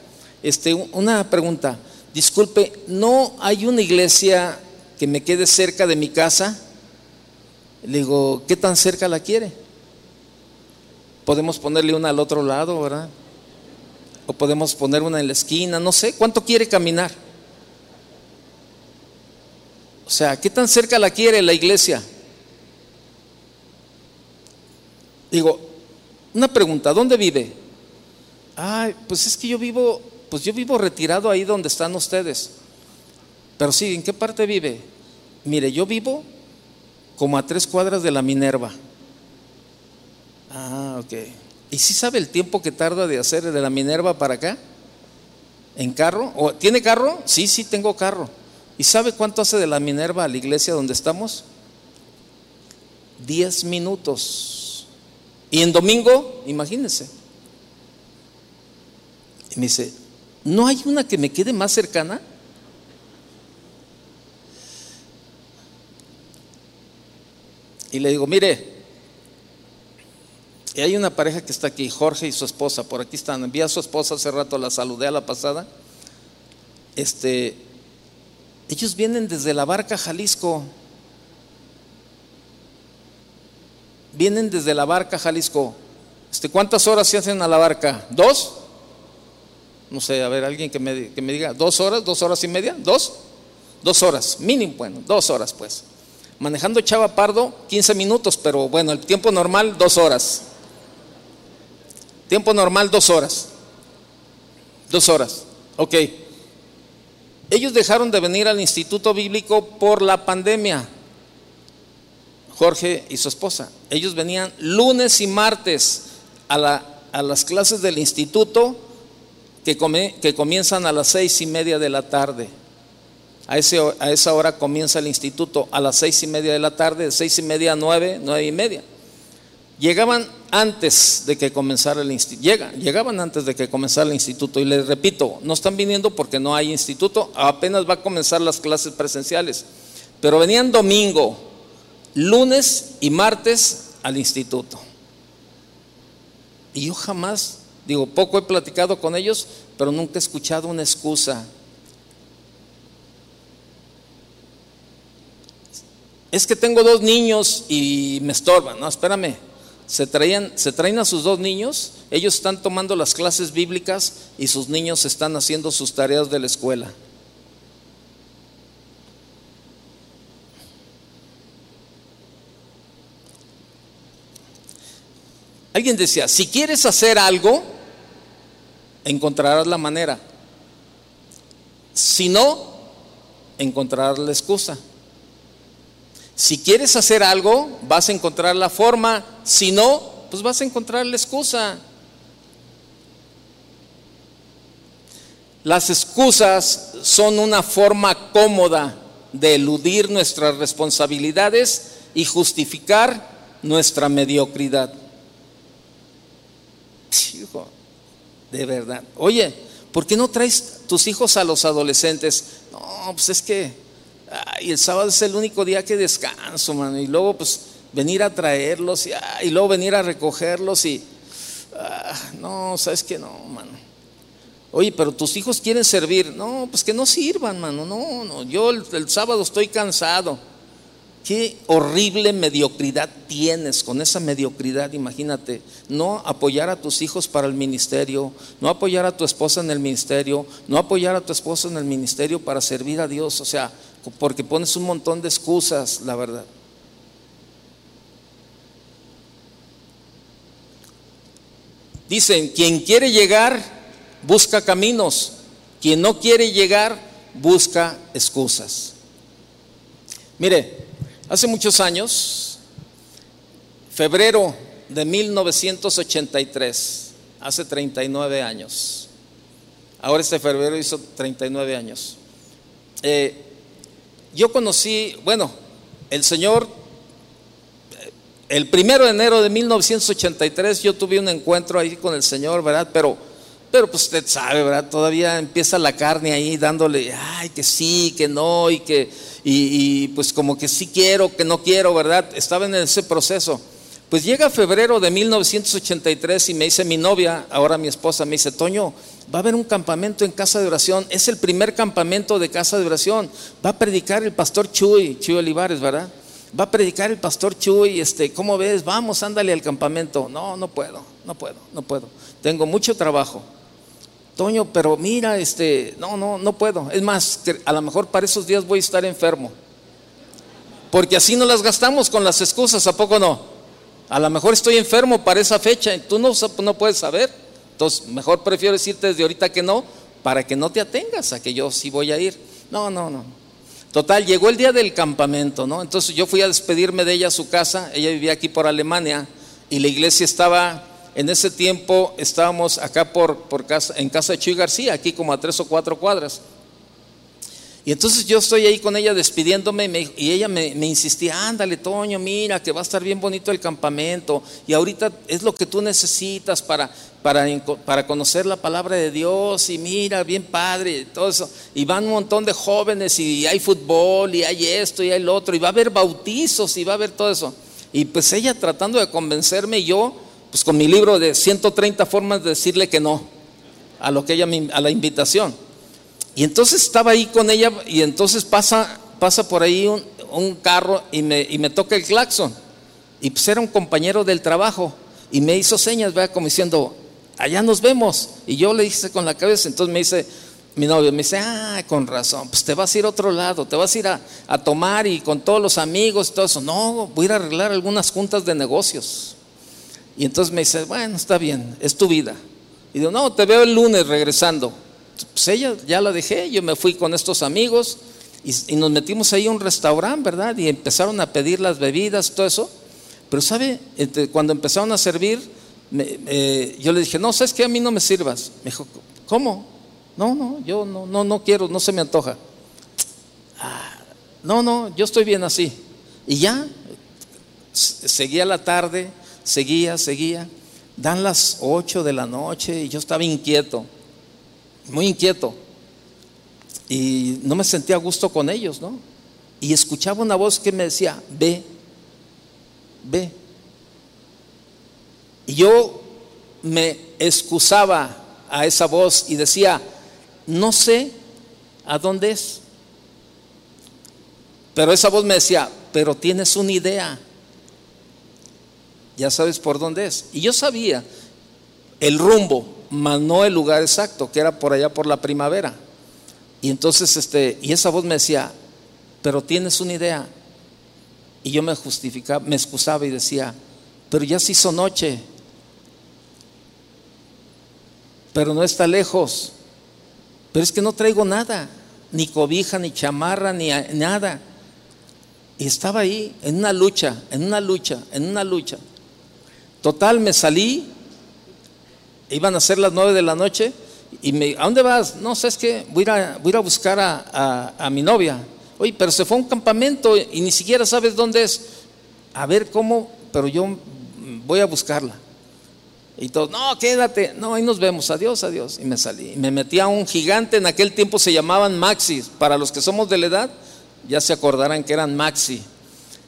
este, una pregunta, disculpe, ¿no hay una iglesia que me quede cerca de mi casa? Le digo, ¿qué tan cerca la quiere? Podemos ponerle una al otro lado, ¿verdad? O podemos poner una en la esquina, no sé, ¿cuánto quiere caminar? O sea, ¿qué tan cerca la quiere la iglesia? Digo, una pregunta, ¿dónde vive? Ay, pues es que yo vivo, pues yo vivo retirado ahí donde están ustedes. Pero sí, ¿en qué parte vive? Mire, yo vivo como a tres cuadras de la Minerva. Ah, ok. ¿Y si sabe el tiempo que tarda de hacer de la Minerva para acá? ¿En carro? ¿O, ¿Tiene carro? Sí, sí, tengo carro. ¿Y sabe cuánto hace de la Minerva a la iglesia donde estamos? Diez minutos. Y en domingo, imagínense. Y me dice, ¿no hay una que me quede más cercana? Y le digo, mire, Y hay una pareja que está aquí, Jorge y su esposa, por aquí están. Envía a su esposa hace rato, la saludé a la pasada. Este, ellos vienen desde la barca Jalisco. Vienen desde la barca Jalisco. Este, ¿Cuántas horas se hacen a la barca? ¿Dos? No sé, a ver, alguien que me, que me diga, ¿dos horas? ¿Dos horas y media? ¿Dos? Dos horas, mínimo, bueno, dos horas pues. Manejando Chava Pardo, 15 minutos, pero bueno, el tiempo normal, dos horas. Tiempo normal, dos horas. Dos horas, ok. Ellos dejaron de venir al Instituto Bíblico por la pandemia. Jorge y su esposa. Ellos venían lunes y martes a, a las clases del instituto que, que, comienzan a las seis y media de la tarde. A, ese, a, esa hora comienza el instituto, a las seis y media de la tarde, de seis y media a nueve, nueve y media. Llegaban antes de que comenzara el instituto, llegaban antes de que comenzara el instituto y les repito, no están viniendo porque no hay instituto, apenas va a comenzar las clases presenciales, pero venían domingo, lunes y martes al instituto. Y yo jamás, digo, poco he platicado con ellos, pero nunca he escuchado una excusa. Es que tengo dos niños y me estorban, no, espérame se, traían, se traen a sus dos niños, ellos están tomando las clases bíblicas y sus niños están haciendo sus tareas de la escuela. Alguien decía, si quieres hacer algo, encontrarás la manera. Si no, encontrarás la excusa. Si quieres hacer algo, vas a encontrar la forma. Si no, pues vas a encontrar la excusa. Las excusas son una forma cómoda de eludir nuestras responsabilidades y justificar nuestra mediocridad. Hijo, de verdad. Oye, ¿por qué no traes tus hijos a los adolescentes? No, pues es que y el sábado es el único día que descanso, mano. Y luego, pues, venir a traerlos y, luego venir a recogerlos y. Ah, no, sabes que no, mano. Oye, pero tus hijos quieren servir. No, pues que no sirvan, mano. No, no. Yo el sábado estoy cansado. Qué horrible mediocridad tienes con esa mediocridad, imagínate, no apoyar a tus hijos para el ministerio, no apoyar a tu esposa en el ministerio, no apoyar a tu esposo en el ministerio para servir a Dios, o sea, porque pones un montón de excusas, la verdad. Dicen, quien quiere llegar, busca caminos, quien no quiere llegar, busca excusas. Mire, hace muchos años, febrero de 1983, hace 39 años, ahora este febrero hizo 39 años, eh, yo conocí, bueno, el Señor, el primero de enero de 1983 yo tuve un encuentro ahí con el Señor, ¿verdad? Pero, pero pues usted sabe, ¿verdad? Todavía empieza la carne ahí dándole, ay, que sí, que no, y que, y, y pues como que sí quiero, que no quiero, ¿verdad? Estaba en ese proceso. Pues llega febrero de 1983 y me dice mi novia, ahora mi esposa, me dice, Toño, va a haber un campamento en casa de oración, es el primer campamento de casa de oración, va a predicar el pastor Chuy, Chuy Olivares, ¿verdad? Va a predicar el pastor Chuy, este, ¿cómo ves? Vamos, ándale al campamento. No, no puedo, no puedo, no puedo. Tengo mucho trabajo. Toño, pero mira, este, no, no, no puedo. Es más, a lo mejor para esos días voy a estar enfermo. Porque así no las gastamos con las excusas, ¿a poco no? A lo mejor estoy enfermo para esa fecha, tú no, no puedes saber. Entonces, mejor prefiero decirte desde ahorita que no, para que no te atengas a que yo sí voy a ir. No, no, no. Total, llegó el día del campamento, ¿no? Entonces yo fui a despedirme de ella a su casa, ella vivía aquí por Alemania y la iglesia estaba, en ese tiempo estábamos acá por, por casa, en casa de Chuy García, aquí como a tres o cuatro cuadras. Y entonces yo estoy ahí con ella despidiéndome y, ella me, insistía, ándale Toño, mira que va a estar bien bonito el campamento y ahorita es lo que tú necesitas para, para, para conocer la palabra de Dios y mira, bien padre, y todo eso. Y van un montón de jóvenes y hay fútbol y hay esto y hay lo otro y va a haber bautizos y va a haber todo eso. Y pues ella tratando de convencerme y yo pues con mi libro de 130 formas de decirle que no a lo que ella a la invitación. Y entonces estaba ahí con ella y entonces pasa, pasa por ahí un, carro y me, y me, toca el claxon. Y pues era un compañero del trabajo y me hizo señas, ¿verdad? como diciendo, allá nos vemos. Y yo le dije con la cabeza, entonces me dice, mi novio me dice, ah, con razón, pues te vas a ir a otro lado, te vas a ir a, a tomar y con todos los amigos y todo eso. No, voy a ir a arreglar algunas juntas de negocios. Y entonces me dice, bueno, está bien, es tu vida. Y digo, no, te veo el lunes regresando. Pues ella ya la dejé, yo me fui con estos amigos y, nos metimos ahí a un restaurante, ¿verdad? Y empezaron a pedir las bebidas, todo eso. Pero, ¿sabe? Este, cuando empezaron a servir, yo le dije, no, ¿sabes qué? A mí no me sirvas. Me dijo, ¿cómo? No, no, yo no, no, no quiero, no se me antoja. Ah, no, no, yo estoy bien así. Y ya, seguía la tarde, seguía, seguía. Dan las 8 de la noche y yo estaba inquieto, muy inquieto. Y no me sentía a gusto con ellos, ¿no? Y escuchaba una voz que me decía, ve, ve. Y yo me excusaba a esa voz y decía, no sé a dónde es. Pero esa voz me decía, pero tienes una idea ya sabes por dónde es. Y yo sabía el rumbo, mas no el lugar exacto, que era por allá por la primavera. Y entonces, este, y esa voz me decía, pero tienes una idea. Y yo me justificaba, me excusaba y decía, pero ya se hizo noche, pero no está lejos. Pero es que no traigo nada, ni cobija, ni chamarra, ni nada. Y estaba ahí en una lucha, en una lucha, en una lucha. Total, me salí, iban a ser las nueve de la noche y me, ¿a dónde vas? No, ¿sabes qué? Voy a, voy a, buscar a, mi novia. Oye, pero se fue a un campamento y ni siquiera sabes dónde es. A ver cómo, pero yo voy a buscarla. Y todos, no, quédate, no, ahí nos vemos, adiós, adiós. Y me salí. Y me metí a un gigante, en aquel tiempo se llamaban Maxi. Para los que somos de la edad, ya se acordarán que eran Maxi.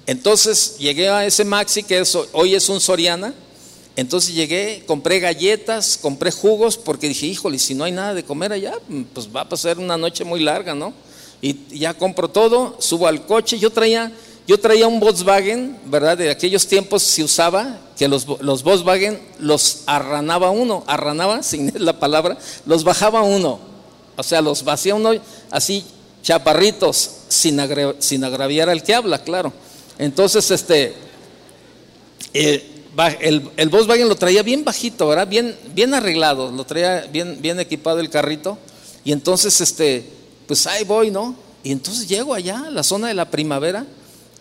Entonces llegué a ese Maxi, que hoy es un Soriana, entonces llegué, compré galletas, compré jugos, porque dije, híjole, si no hay nada de comer allá, pues va a pasar una noche muy larga, ¿no? Y ya compro todo, subo al coche, yo traía, yo traía un Volkswagen, ¿verdad? De aquellos tiempos se usaba que los, los Volkswagen los arranaba uno, arranaba, sin la palabra, los bajaba uno, o sea, los vacía uno así, chaparritos, sin, sin agraviar al que habla, claro. Entonces, este... Eh, el, el, Volkswagen lo traía bien bajito, ¿verdad? Bien, bien arreglado, lo traía bien, bien equipado el carrito. Y entonces, este, pues ahí voy, ¿no? Y entonces llego allá, a la zona de la primavera,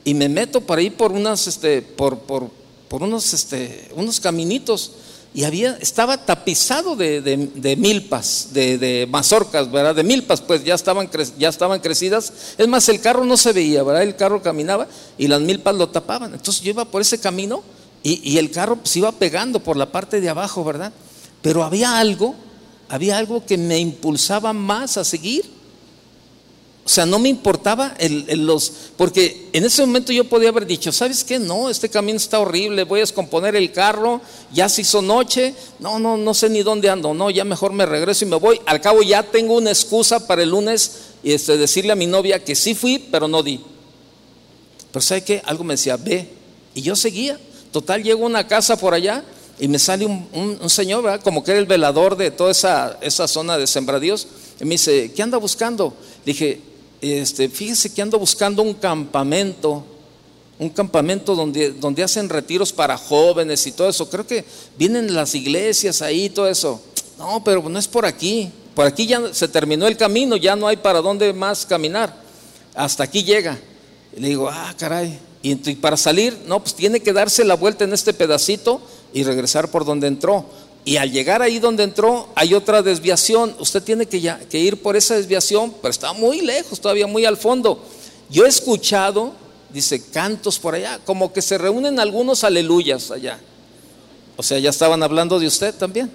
y me meto por ahí por unas, este, por, por, por unos, este, unos caminitos. Y había, estaba tapizado de, de, milpas, de, de, mazorcas, ¿verdad? De milpas, pues ya estaban, ya estaban crecidas. Es más, el carro no se veía, ¿verdad? El carro caminaba y las milpas lo tapaban. Entonces yo iba por ese camino y, el carro se iba pegando por la parte de abajo, ¿verdad? Pero había algo, había algo que me impulsaba más a seguir. O sea, no me importaba los, porque en ese momento yo podía haber dicho, ¿sabes qué? No, este camino está horrible, voy a descomponer el carro, ya se hizo noche, no, no, no sé ni dónde ando, no, ya mejor me regreso y me voy. Al cabo ya tengo una excusa para el lunes y este, decirle a mi novia que sí fui, pero no di. Pero ¿sabe qué? Algo me decía, ve. Y yo seguía. Total, llego a una casa por allá y me sale un, señor, ¿verdad? como que era el velador de toda esa, esa zona de sembradíos, y me dice, ¿qué anda buscando? dije, este, fíjese que ando buscando un campamento, un campamento donde, donde hacen retiros para jóvenes y todo eso. Creo que vienen las iglesias ahí, todo eso. No, pero no es por aquí. Por aquí ya se terminó el camino, ya no hay para dónde más caminar. Hasta aquí llega. Y le digo, ah, caray, y, para salir, no, pues tiene que darse la vuelta en este pedacito y regresar por donde entró. Y al llegar ahí donde entró, hay otra desviación. Usted tiene que, que ir por esa desviación, pero está muy lejos, todavía muy al fondo. Yo he escuchado, dice, cantos por allá, como que se reúnen algunos aleluyas allá. O sea, ya estaban hablando de usted también,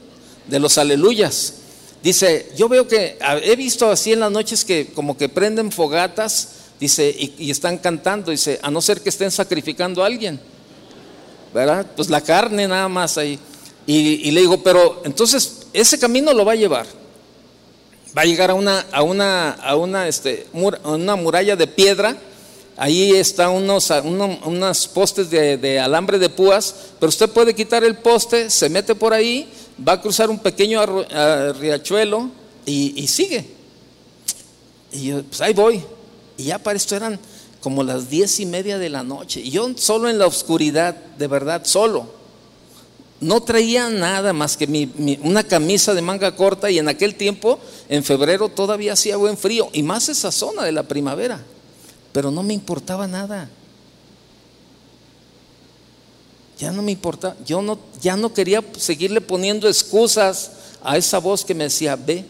de los aleluyas. Dice, yo veo que he visto así en las noches que como que prenden fogatas Dice, y, están cantando, dice, a no ser que estén sacrificando a alguien, ¿verdad? Pues la carne nada más ahí. Y, le digo, pero entonces ese camino lo va a llevar. Va a llegar a una, a una, a una, este, una muralla de piedra. Ahí están unos, unos postes de, alambre de púas, pero usted puede quitar el poste, se mete por ahí, va a cruzar un pequeño riachuelo y, y sigue. Y yo, pues ahí voy. Y ya para esto eran como las diez y media de la noche. Y yo solo en la oscuridad, de verdad, solo. No traía nada más que mi, una camisa de manga corta y en aquel tiempo, en febrero, todavía hacía buen frío. Y más esa zona de la primavera. Pero no me importaba nada. Ya no me importaba. Yo no, ya no quería seguirle poniendo excusas a esa voz que me decía, ve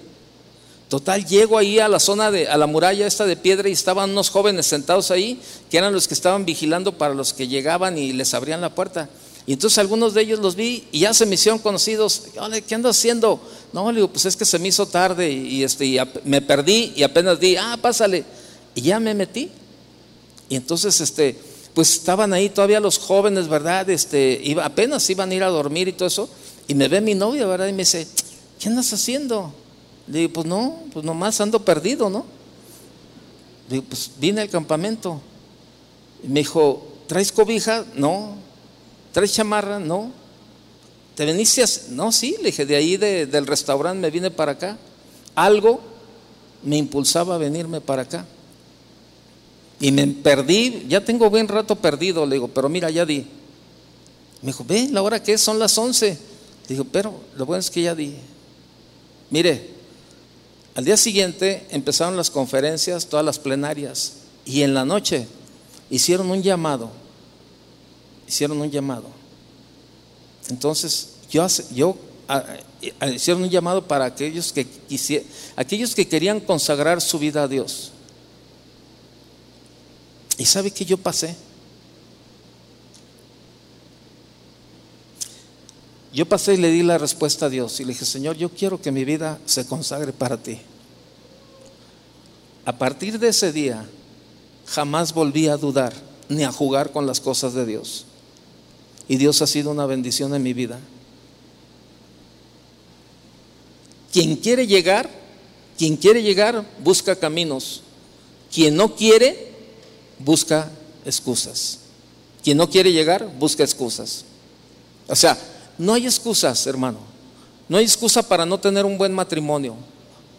Total, llego ahí a la zona de, a la muralla esta de piedra y estaban unos jóvenes sentados ahí, que eran los que estaban vigilando para los que llegaban y les abrían la puerta. Y entonces algunos de ellos los vi y ya se me hicieron conocidos. ¿Qué ando haciendo? No, le digo, pues es que se me hizo tarde y, este, me perdí y apenas di, ah, pásale. Y ya me metí. Y entonces, este, pues estaban ahí todavía los jóvenes, ¿verdad? Este, iba, apenas iban a ir a dormir y todo eso. Y me ve mi novia, ¿verdad? Y me dice, ¿qué andas haciendo? Le digo, pues no, pues nomás ando perdido, ¿no? Le digo, pues vine al campamento. Y me dijo, ¿traes cobija? No. ¿Traes chamarra? No. ¿Te veniste No, sí, le dije, de ahí del restaurante me vine para acá. Algo me impulsaba a venirme para acá. Y me perdí, ya tengo buen rato perdido, le digo, pero mira, ya di. Me dijo, ve, la hora que es, son las 11. Le digo, pero lo bueno es que ya di. Mire, al día siguiente empezaron las conferencias, todas las plenarias, y en la noche hicieron un llamado, hicieron un llamado. Entonces, yo, yo hicieron un llamado para aquellos que aquellos que querían consagrar su vida a Dios. ¿Y sabe que yo pasé? Yo pasé y le di la respuesta a Dios y le dije, Señor, yo quiero que mi vida se consagre para ti. A partir de ese día, jamás volví a dudar ni a jugar con las cosas de Dios. Y Dios ha sido una bendición en mi vida. Quien quiere llegar, quien quiere llegar, busca caminos. Quien no quiere, busca excusas. Quien no quiere llegar, busca excusas. O sea, no hay excusas, hermano. No hay excusa para no tener un buen matrimonio.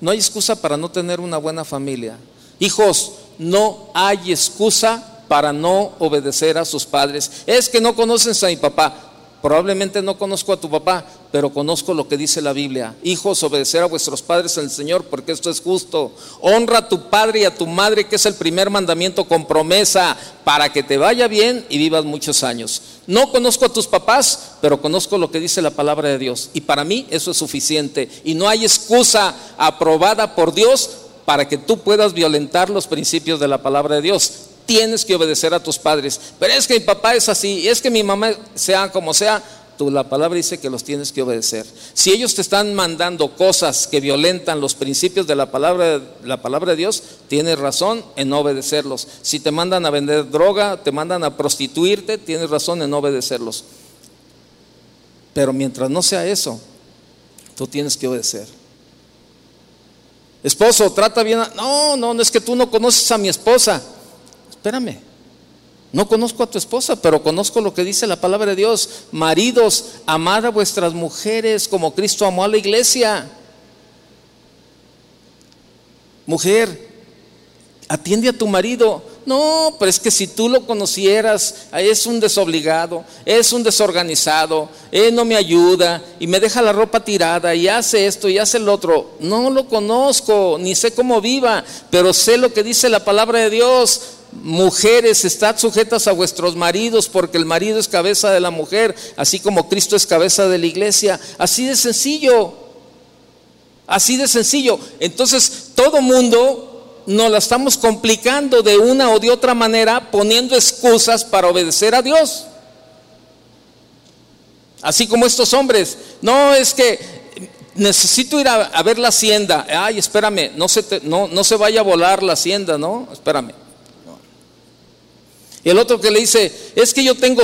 No hay excusa para no tener una buena familia. Hijos, no hay excusa para no obedecer a sus padres. Es que no conocen a mi papá. Probablemente no conozco a tu papá, pero conozco lo que dice la Biblia. Hijos, obedecer a vuestros padres en el Señor, porque esto es justo. Honra a tu padre y a tu madre, que es el primer mandamiento con promesa, para que te vaya bien y vivas muchos años. No conozco a tus papás, pero conozco lo que dice la palabra de Dios. Y para mí eso es suficiente. Y no hay excusa aprobada por Dios para que tú puedas violentar los principios de la palabra de Dios tienes que obedecer a tus padres. Pero es que mi papá es así, es que mi mamá sea como sea, la palabra dice que los tienes que obedecer. Si ellos te están mandando cosas que violentan los principios de la palabra, la palabra de Dios, tienes razón en no obedecerlos. Si te mandan a vender droga, te mandan a prostituirte, tienes razón en no obedecerlos. Pero mientras no sea eso, tú tienes que obedecer. Esposo, trata bien. A... No, no, no es que tú no conoces a mi esposa espérame, no conozco a tu esposa, pero conozco lo que dice la palabra de Dios. Maridos, amad a vuestras mujeres como Cristo amó a la iglesia. Mujer, atiende a tu marido. No, pero es que si tú lo conocieras, es un desobligado, es un desorganizado, él no me ayuda y me deja la ropa tirada y hace esto y hace el otro. No lo conozco, ni sé cómo viva, pero sé lo que dice la palabra de Dios. Mujeres, estad sujetas a vuestros maridos, porque el marido es cabeza de la mujer, así como Cristo es cabeza de la iglesia. Así de sencillo. Así de sencillo. Entonces, todo mundo nos la estamos complicando de una o de otra manera, poniendo excusas para obedecer a Dios. Así como estos hombres. No, es que necesito ir a, ver la hacienda. Ay, espérame, no se, no, no se vaya a volar la hacienda, ¿no? Espérame. El otro que le dice, es que yo tengo,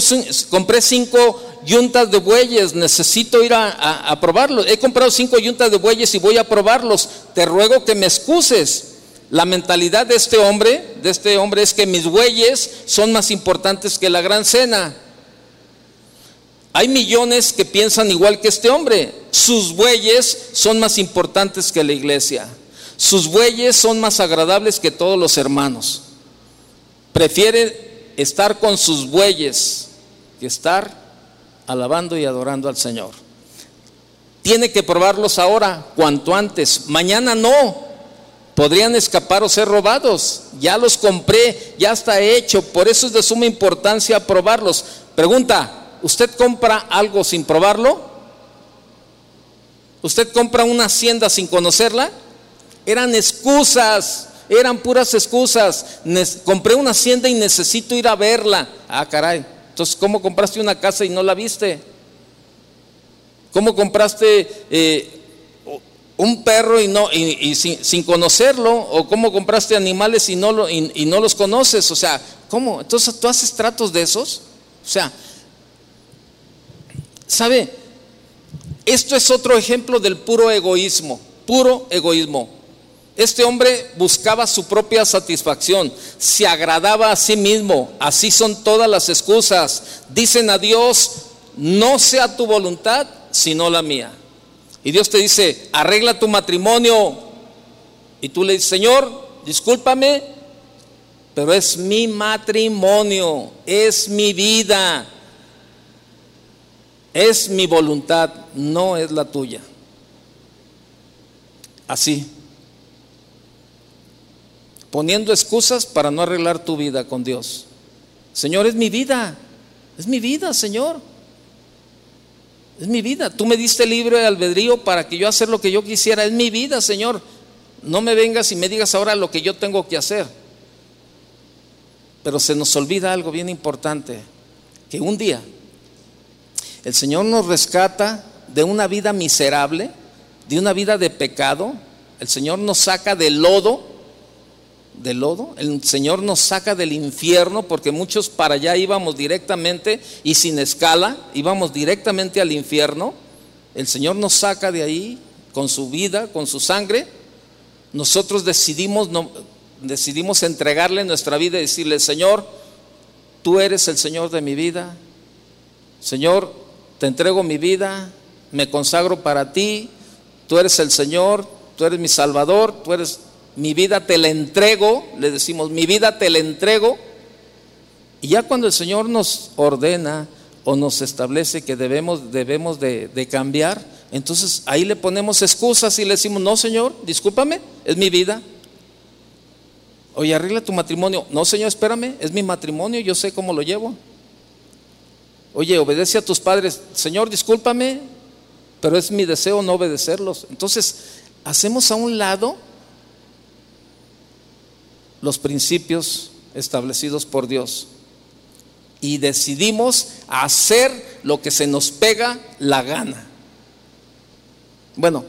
compré cinco yuntas de bueyes, necesito ir a, a, probarlos. He comprado cinco yuntas de bueyes y voy a probarlos. Te ruego que me excuses. La mentalidad de este hombre, de este hombre es que mis bueyes son más importantes que la gran cena. Hay millones que piensan igual que este hombre. Sus bueyes son más importantes que la iglesia. Sus bueyes son más agradables que todos los hermanos. Prefiere estar con sus bueyes que estar alabando y adorando al Señor. Tiene que probarlos ahora, cuanto antes. Mañana no. Podrían escapar o ser robados. Ya los compré, ya está hecho. Por eso es de suma importancia probarlos. Pregunta, ¿usted compra algo sin probarlo? ¿Usted compra una hacienda sin conocerla? Eran excusas, eran puras excusas. compré una hacienda y necesito ir a verla. Ah, caray. Entonces, ¿cómo compraste una casa y no la viste? ¿Cómo compraste eh, un perro y, no, y, sin, conocerlo? ¿O cómo compraste animales y no, y no los conoces? O sea, ¿cómo? Entonces, ¿tú haces tratos de esos? O sea, ¿sabe? Esto es otro ejemplo del puro egoísmo, puro egoísmo. Este hombre buscaba su propia satisfacción, se agradaba a sí mismo, así son todas las excusas. Dicen a Dios, no sea tu voluntad, sino la mía. Y Dios te dice, arregla tu matrimonio. Y tú le dices, Señor, discúlpame, pero es mi matrimonio, es mi vida, es mi voluntad, no es la tuya. Así poniendo excusas para no arreglar tu vida con Dios. Señor, es mi vida, es mi vida, Señor. Es mi vida. Tú me diste libre albedrío para que yo hacer lo que yo quisiera. Es mi vida, Señor. No me vengas y me digas ahora lo que yo tengo que hacer. Pero se nos olvida algo bien importante, que un día el Señor nos rescata de una vida miserable, de una vida de pecado. El Señor nos saca del lodo del lodo. El Señor nos saca del infierno porque muchos para allá íbamos directamente y sin escala, íbamos directamente al infierno. El Señor nos saca de ahí con su vida, con su sangre. Nosotros decidimos, decidimos entregarle nuestra vida y decirle, Señor, tú eres el Señor de mi vida. Señor, te entrego mi vida, me consagro para ti. Tú eres el Señor, tú eres mi Salvador, tú eres mi vida te la entrego, le decimos, mi vida te la entrego. Y ya cuando el Señor nos ordena o nos establece que debemos, debemos de, cambiar, entonces ahí le ponemos excusas y le decimos, no Señor, discúlpame, es mi vida. Oye, arregla tu matrimonio. No, Señor, espérame, es mi matrimonio, yo sé cómo lo llevo. Oye, obedece a tus padres. Señor, discúlpame, pero es mi deseo no obedecerlos. Entonces, hacemos a un lado los principios establecidos por Dios y decidimos hacer lo que se nos pega la gana. Bueno,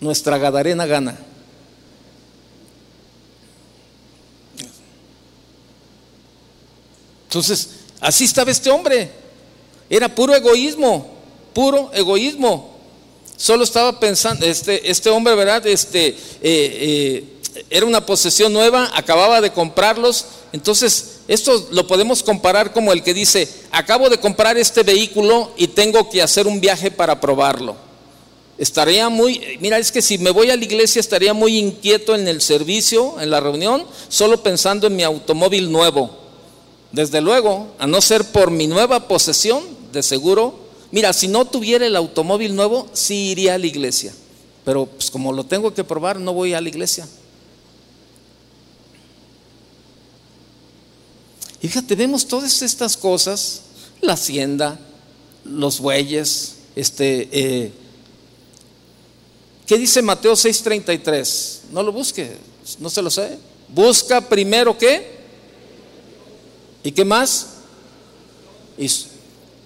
nuestra gadarena gana. Entonces, así estaba este hombre. Era puro egoísmo, puro egoísmo. Solo estaba pensando, este, este hombre, ¿verdad? Este, eh, eh, era una posesión nueva, acababa de comprarlos. Entonces, esto lo podemos comparar como el que dice, acabo de comprar este vehículo y tengo que hacer un viaje para probarlo. Estaría muy, mira, es que si me voy a la iglesia estaría muy inquieto en el servicio, en la reunión, solo pensando en mi automóvil nuevo. Desde luego, a no ser por mi nueva posesión, de seguro, mira, si no tuviera el automóvil nuevo, sí iría a la iglesia. Pero pues como lo tengo que probar, no voy a la iglesia. Y fíjate, vemos todas estas cosas, la hacienda, los bueyes, este, eh, ¿qué dice Mateo 6:33? No lo busque, no se lo sé. Busca primero qué? ¿Y qué más?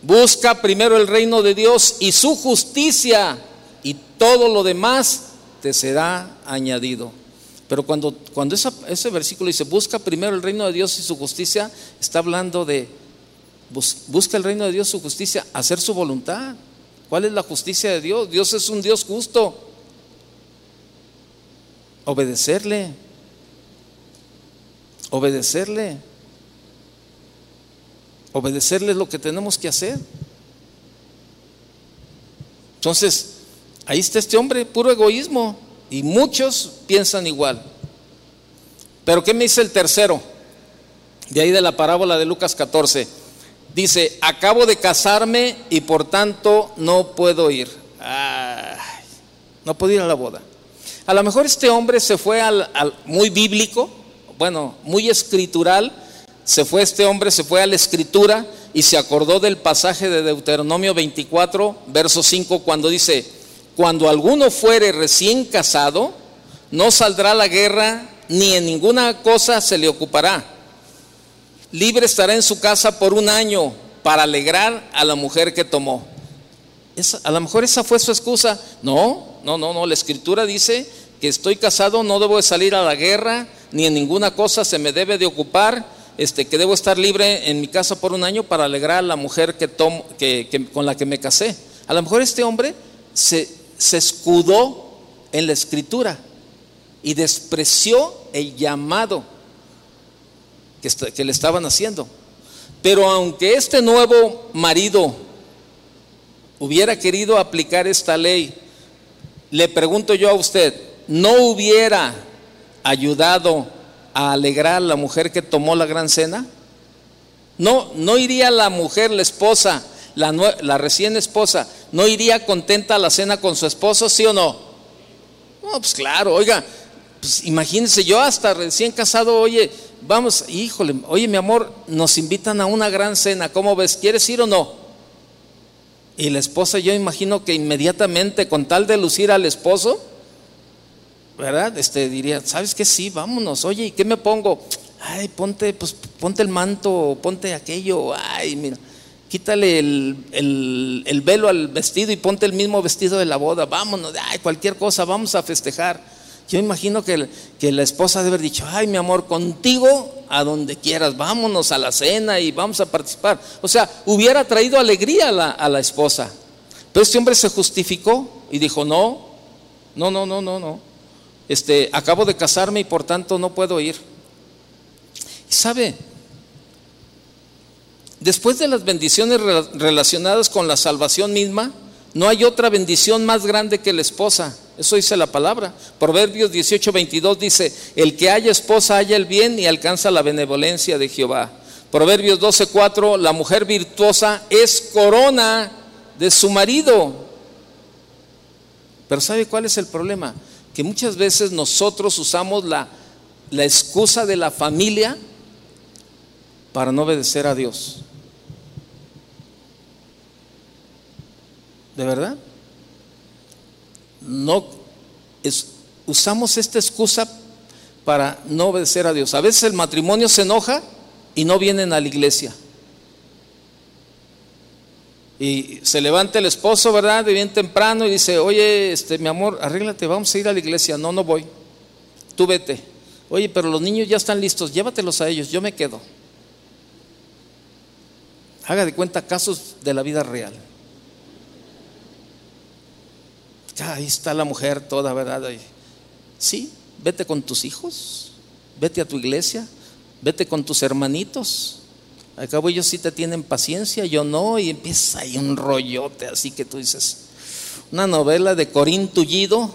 Busca primero el reino de Dios y su justicia y todo lo demás te será añadido. Pero cuando, cuando ese versículo dice, busca primero el reino de Dios y su justicia, está hablando de, busca el reino de Dios su justicia, hacer su voluntad. ¿Cuál es la justicia de Dios? Dios es un Dios justo. Obedecerle. Obedecerle. Obedecerle es lo que tenemos que hacer. Entonces, ahí está este hombre, puro egoísmo. Y muchos piensan igual. Pero ¿qué me dice el tercero? De ahí de la parábola de Lucas 14. Dice, acabo de casarme y por tanto no puedo ir. no puedo ir a la boda. A lo mejor este hombre se fue al, muy bíblico, bueno, muy escritural, se fue este hombre, se fue a la escritura y se acordó del pasaje de Deuteronomio 24, verso 5, cuando dice, cuando alguno fuere recién casado, no saldrá a la guerra ni en ninguna cosa se le ocupará. Libre estará en su casa por un año para alegrar a la mujer que tomó. a lo mejor esa fue su excusa. No, no, no, no. La escritura dice que estoy casado, no debo de salir a la guerra, ni en ninguna cosa se me debe de ocupar, este, que debo estar libre en mi casa por un año para alegrar a la mujer que tomo, que, con la que me casé. A lo mejor este hombre se, se escudó en la escritura y despreció el llamado que, que le estaban haciendo. Pero aunque este nuevo marido hubiera querido aplicar esta ley, le pregunto yo a usted, ¿no hubiera ayudado a alegrar a la mujer que tomó la gran cena? No, no iría la mujer, la esposa, la, recién esposa, ¿no iría contenta a la cena con su esposo, sí o no? No, pues claro, oiga, pues imagínense, yo hasta recién casado, oye, vamos, híjole, oye mi amor, nos invitan a una gran cena, ¿cómo ves? ¿Quieres ir o no? Y la esposa, yo imagino que inmediatamente, con tal de lucir al esposo, ¿verdad? Este diría, ¿sabes qué? Sí, vámonos, oye, ¿y qué me pongo? Ay, ponte, pues ponte el manto, ponte aquello, ay, mira quítale el, velo al vestido y ponte el mismo vestido de la boda, vámonos, ay, cualquier cosa, vamos a festejar. Yo imagino que, que, la esposa debe haber dicho, ay mi amor, contigo a donde quieras, vámonos a la cena y vamos a participar. O sea, hubiera traído alegría a la, a la esposa. Pero este hombre se justificó y dijo, no, no, no, no, no, no. Este, acabo de casarme y por tanto no puedo ir. Sabe, Después de las bendiciones relacionadas con la salvación misma, no hay otra bendición más grande que la esposa. Eso dice la palabra. Proverbios 18, 22 dice, el que haya esposa haya el bien y alcanza la benevolencia de Jehová. Proverbios 12, 4, la mujer virtuosa es corona de su marido. Pero ¿sabe cuál es el problema? Que muchas veces nosotros usamos la, la excusa de la familia para no obedecer a Dios. ¿De verdad? No usamos esta excusa para no obedecer a Dios. A veces el matrimonio se enoja y no vienen a la iglesia. Y se levanta el esposo, ¿verdad? De bien temprano y dice, oye, este, mi amor, arréglate, vamos a ir a la iglesia. No, no voy. Tú vete. Oye, pero los niños ya están listos, llévatelos a ellos, yo me quedo. Haga de cuenta casos de la vida real. Ahí está la mujer toda, ¿verdad? Sí, vete con tus hijos, vete a tu iglesia, vete con tus hermanitos. Al cabo ellos sí te tienen paciencia, yo no, y empieza ahí un rollote, así que tú dices, una novela de Corín Tullido,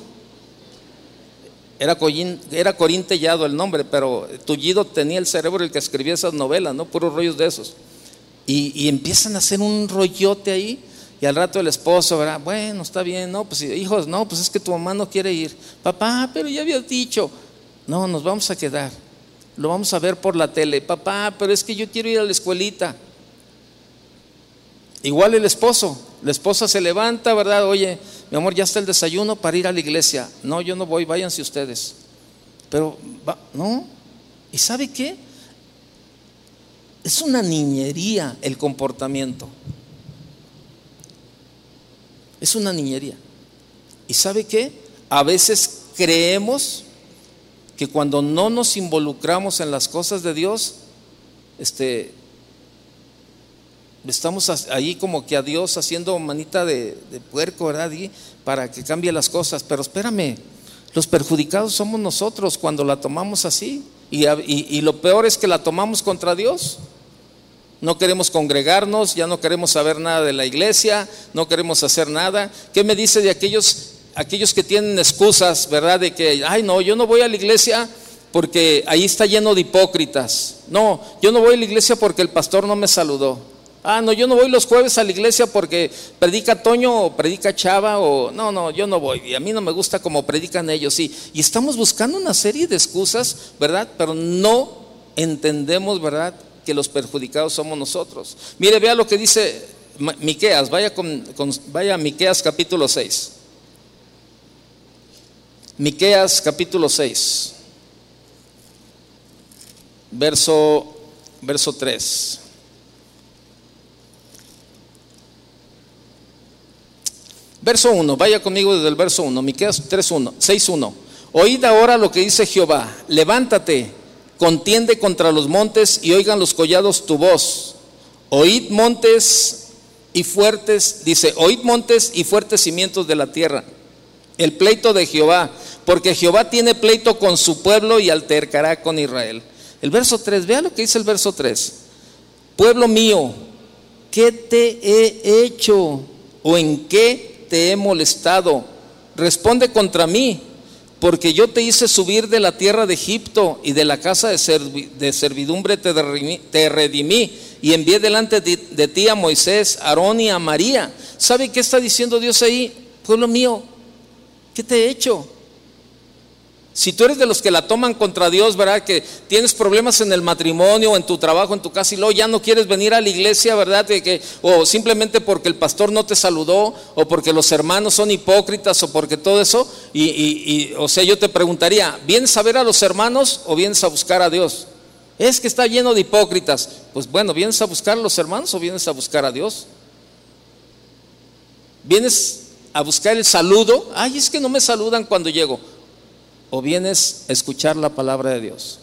era, Corín, era Corín Tellado el nombre, pero Tullido tenía el cerebro el que escribía esas novelas, ¿no? Puros rollos de esos. Y, y empiezan a hacer un rollote ahí, y al rato el esposo, ¿verdad? Bueno, está bien, no, pues hijos, no, pues es que tu mamá no quiere ir. Papá, pero ya había dicho. No, nos vamos a quedar. Lo vamos a ver por la tele. Papá, pero es que yo quiero ir a la escuelita. Igual el esposo. La esposa se levanta, ¿verdad? Oye, mi amor, ya está el desayuno para ir a la iglesia. No, yo no voy, váyanse ustedes. Pero, ¿no? ¿Y sabe qué? Es una niñería el comportamiento. Es una niñería. ¿Y sabe qué? A veces creemos que cuando no nos involucramos en las cosas de Dios, este, estamos ahí como que a Dios haciendo manita de, puerco, ¿verdad? Para que cambie las cosas. Pero espérame, los perjudicados somos nosotros cuando la tomamos así. Y, y, lo peor es que la tomamos contra Dios. No queremos congregarnos, ya no queremos saber nada de la iglesia, no queremos hacer nada. ¿Qué me dice de aquellos, aquellos que tienen excusas, verdad? De que, ay, no, yo no voy a la iglesia porque ahí está lleno de hipócritas. No, yo no voy a la iglesia porque el pastor no me saludó. Ah, no, yo no voy los jueves a la iglesia porque predica Toño o predica Chava o no, no, yo no voy. Y a mí no me gusta como predican ellos, sí. Y estamos buscando una serie de excusas, ¿verdad? Pero no entendemos, ¿verdad? Que los perjudicados somos nosotros. Mire, vea lo que dice Miqueas, vaya con, vaya a Miqueas capítulo 6. Miqueas capítulo 6. Verso verso 3. Verso 1, vaya conmigo desde el verso 1, Miqueas 3:1, 6:1. Oíd ahora lo que dice Jehová, levántate, contiende contra los montes y oigan los collados tu voz. Oíd montes y fuertes, dice, oíd montes y fuertes cimientos de la tierra. El pleito de Jehová, porque Jehová tiene pleito con su pueblo y altercará con Israel. El verso 3, vea lo que dice el verso 3. Pueblo mío, ¿qué te he hecho? ¿O en qué te he molestado? Responde contra mí, porque yo te hice subir de la tierra de Egipto y de la casa de, servidumbre te, redimí y envié delante de, ti a Moisés, Aarón y a María. ¿Sabe qué está diciendo Dios ahí? Pueblo mío, ¿qué te he hecho? Si tú eres de los que la toman contra Dios, ¿verdad? Que tienes problemas en el matrimonio, en tu trabajo, en tu casa y luego ya no quieres venir a la iglesia, ¿verdad? O simplemente porque el pastor no te saludó, o porque los hermanos son hipócritas, o porque todo eso. Y, y, o sea, yo te preguntaría, ¿vienes a ver a los hermanos o vienes a buscar a Dios? Es que está lleno de hipócritas. Pues bueno, ¿vienes a buscar a los hermanos o vienes a buscar a Dios? ¿Vienes a buscar el saludo? Ay, es que no me saludan cuando llego o vienes a escuchar la palabra de Dios.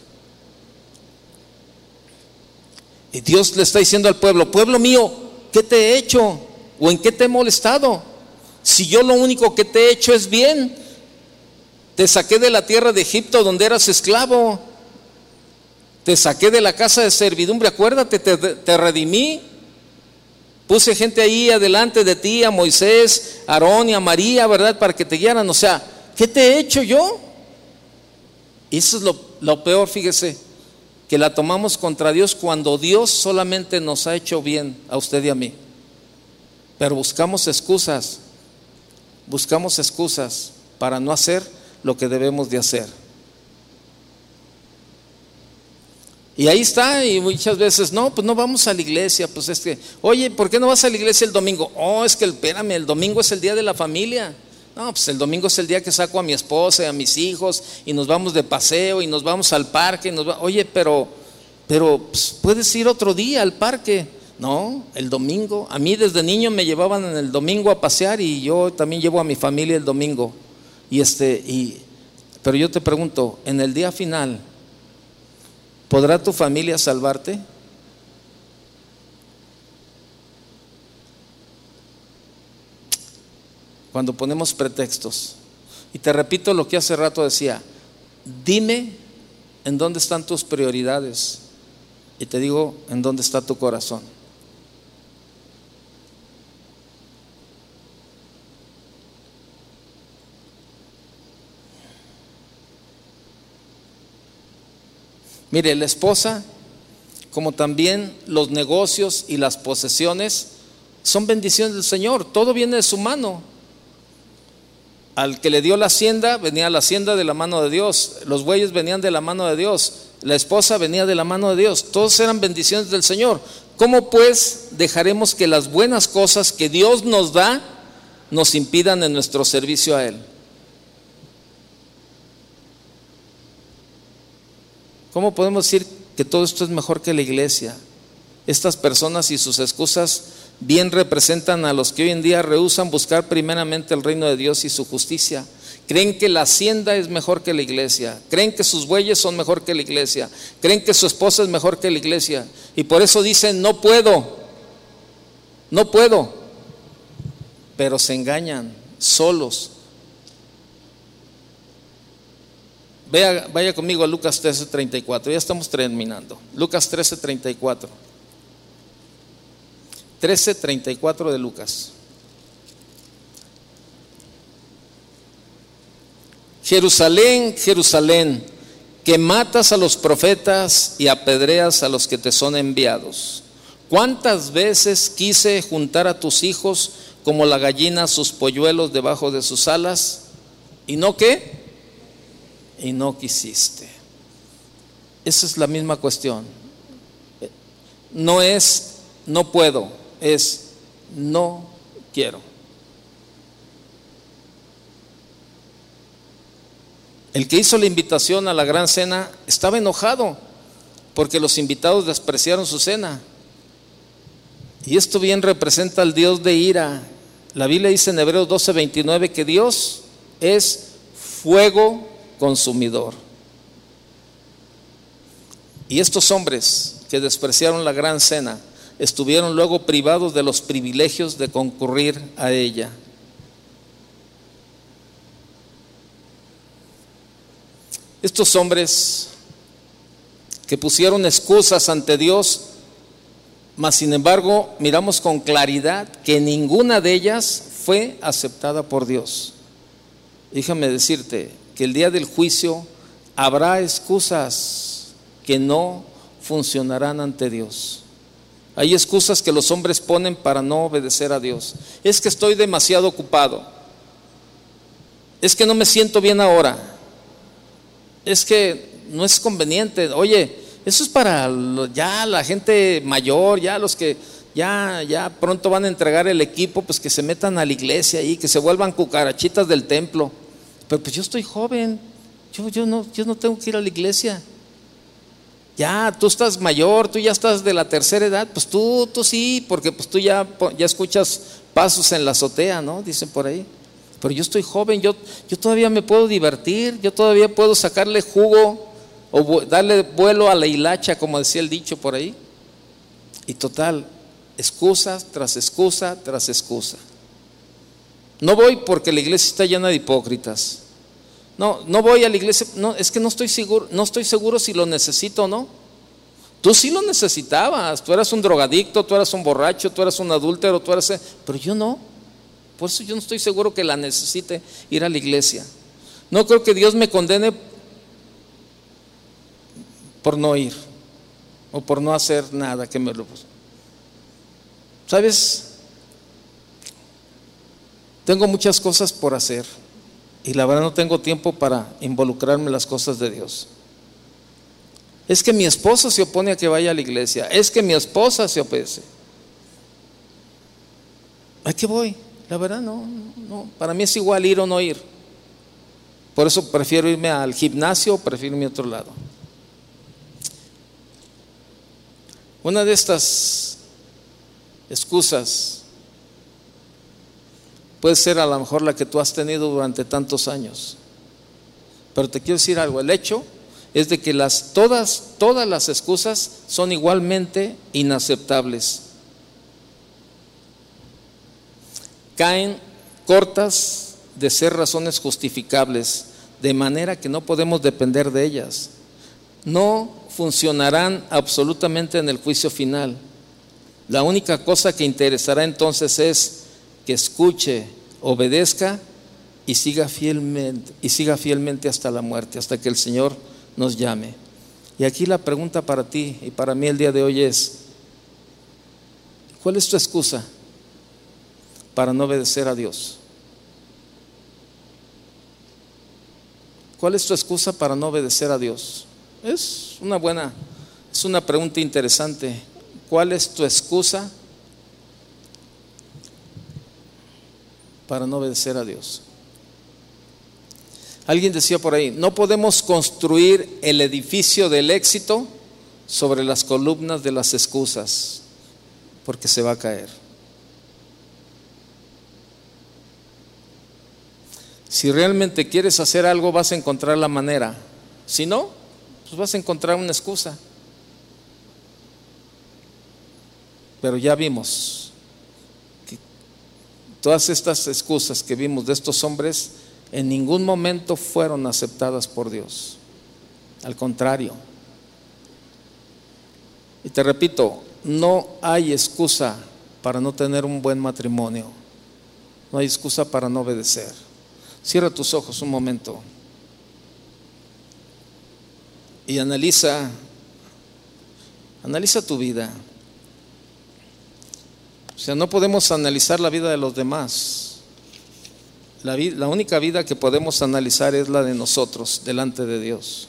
Y Dios le está diciendo al pueblo, pueblo mío, ¿qué te he hecho? ¿O en qué te he molestado? Si yo lo único que te he hecho es bien, te saqué de la tierra de Egipto donde eras esclavo, te saqué de la casa de servidumbre, acuérdate, te, te redimí, puse gente ahí adelante de ti, a Moisés, a Aarón y a María, ¿verdad? Para que te guiaran, o sea, ¿qué te he hecho yo? Y eso es lo, peor, fíjese, que la tomamos contra Dios cuando Dios solamente nos ha hecho bien a usted y a mí. Pero buscamos excusas, buscamos excusas para no hacer lo que debemos de hacer. Y ahí está, y muchas veces, no, pues no vamos a la iglesia, pues es que, oye, ¿por qué no vas a la iglesia el domingo? Oh, es que espérame, el domingo es el día de la familia. No, pues el domingo es el día que saco a mi esposa y a mis hijos y nos vamos de paseo y nos vamos al parque. nos Oye, pero, pero pues, puedes ir otro día al parque. No, el domingo. A mí desde niño me llevaban en el domingo a pasear y yo también llevo a mi familia el domingo. Y este, y, pero yo te pregunto, en el día final, ¿podrá tu familia salvarte? Cuando ponemos pretextos. Y te repito lo que hace rato decía, dime en dónde están tus prioridades y te digo en dónde está tu corazón. Mire, la esposa, como también los negocios y las posesiones, son bendiciones del Señor. Todo viene de su mano. Al que le dio la hacienda, venía la hacienda de la mano de Dios. Los bueyes venían de la mano de Dios. La esposa venía de la mano de Dios. Todos eran bendiciones del Señor. ¿Cómo pues dejaremos que las buenas cosas que Dios nos da nos impidan en nuestro servicio a Él? ¿Cómo podemos decir que todo esto es mejor que la iglesia? Estas personas y sus excusas bien representan a los que hoy en día rehusan buscar primeramente el reino de Dios y su justicia. Creen que la hacienda es mejor que la iglesia. Creen que sus bueyes son mejor que la iglesia. Creen que su esposa es mejor que la iglesia. Y por eso dicen, no puedo. No puedo. Pero se engañan solos. Vaya, vaya conmigo a Lucas 13:34. Ya estamos terminando. Lucas 13:34. 13:34 de Lucas. Jerusalén, Jerusalén, que matas a los profetas y apedreas a los que te son enviados. ¿Cuántas veces quise juntar a tus hijos como la gallina sus polluelos debajo de sus alas? ¿Y no qué? Y no quisiste. Esa es la misma cuestión. No es no puedo, es no quiero. El que hizo la invitación a la gran cena estaba enojado porque los invitados despreciaron su cena. Y esto bien representa al Dios de ira. La Biblia dice en Hebreos 12:29 que Dios es fuego consumidor. Y estos hombres que despreciaron la gran cena estuvieron luego privados de los privilegios de concurrir a ella. Estos hombres que pusieron excusas ante Dios, mas sin embargo miramos con claridad que ninguna de ellas fue aceptada por Dios. Déjame decirte que el día del juicio habrá excusas que no funcionarán ante Dios. Hay excusas que los hombres ponen para no obedecer a Dios. Es que estoy demasiado ocupado. Es que no me siento bien ahora es que no es conveniente. Oye, eso es para ya la gente mayor, ya los que ya, ya pronto van a entregar el equipo, pues que se metan a la iglesia y que se vuelvan cucarachitas del templo. Pero pues yo estoy joven, yo, yo, no, yo no tengo que ir a la iglesia. Ya, tú estás mayor, tú ya estás de la tercera edad, pues tú, tú sí, porque pues tú ya, ya escuchas pasos en la azotea, ¿no? Dicen por ahí pero yo estoy joven, yo, yo todavía me puedo divertir, yo todavía puedo sacarle jugo o darle vuelo a la hilacha, como decía el dicho por ahí. Y total, excusa tras excusa tras excusa. No voy porque la iglesia está llena de hipócritas. No, no voy a la iglesia, no, es que no estoy seguro, no estoy seguro si lo necesito o no. Tú sí lo necesitabas, tú eras un drogadicto, tú eras un borracho, tú eras un adúltero, tú eras, pero yo no. Por eso yo no estoy seguro que la necesite ir a la iglesia. No creo que Dios me condene por no ir o por no hacer nada que me lo... ¿Sabes? Tengo muchas cosas por hacer y la verdad no tengo tiempo para involucrarme en las cosas de Dios. Es que mi esposo se opone a que vaya a la iglesia. Es que mi esposa se opese. ¿A qué voy? La verdad no, no, para mí es igual ir o no ir. Por eso prefiero irme al gimnasio, prefiero irme a otro lado. Una de estas excusas puede ser a lo mejor la que tú has tenido durante tantos años. Pero te quiero decir algo, el hecho es de que las todas todas las excusas son igualmente inaceptables. caen cortas de ser razones justificables, de manera que no podemos depender de ellas. No funcionarán absolutamente en el juicio final. La única cosa que interesará entonces es que escuche, obedezca y siga fielmente y siga fielmente hasta la muerte, hasta que el Señor nos llame. Y aquí la pregunta para ti y para mí el día de hoy es ¿cuál es tu excusa? para no obedecer a Dios? ¿Cuál es tu excusa para no obedecer a Dios? Es una buena, es una pregunta interesante. ¿Cuál es tu excusa para no obedecer a Dios? Alguien decía por ahí, no podemos construir el edificio del éxito sobre las columnas de las excusas, porque se va a caer. Si realmente quieres hacer algo, vas a encontrar la manera. Si no, pues vas a encontrar una excusa. Pero ya vimos todas estas excusas que vimos de estos hombres en ningún momento fueron aceptadas por Dios. Al contrario. Y te repito, no hay excusa para no tener un buen matrimonio. No hay excusa para no obedecer. Cierra tus ojos un momento y analiza, analiza tu vida. O sea, no podemos analizar la vida de los demás. La, la única vida que podemos analizar es la de nosotros delante de Dios.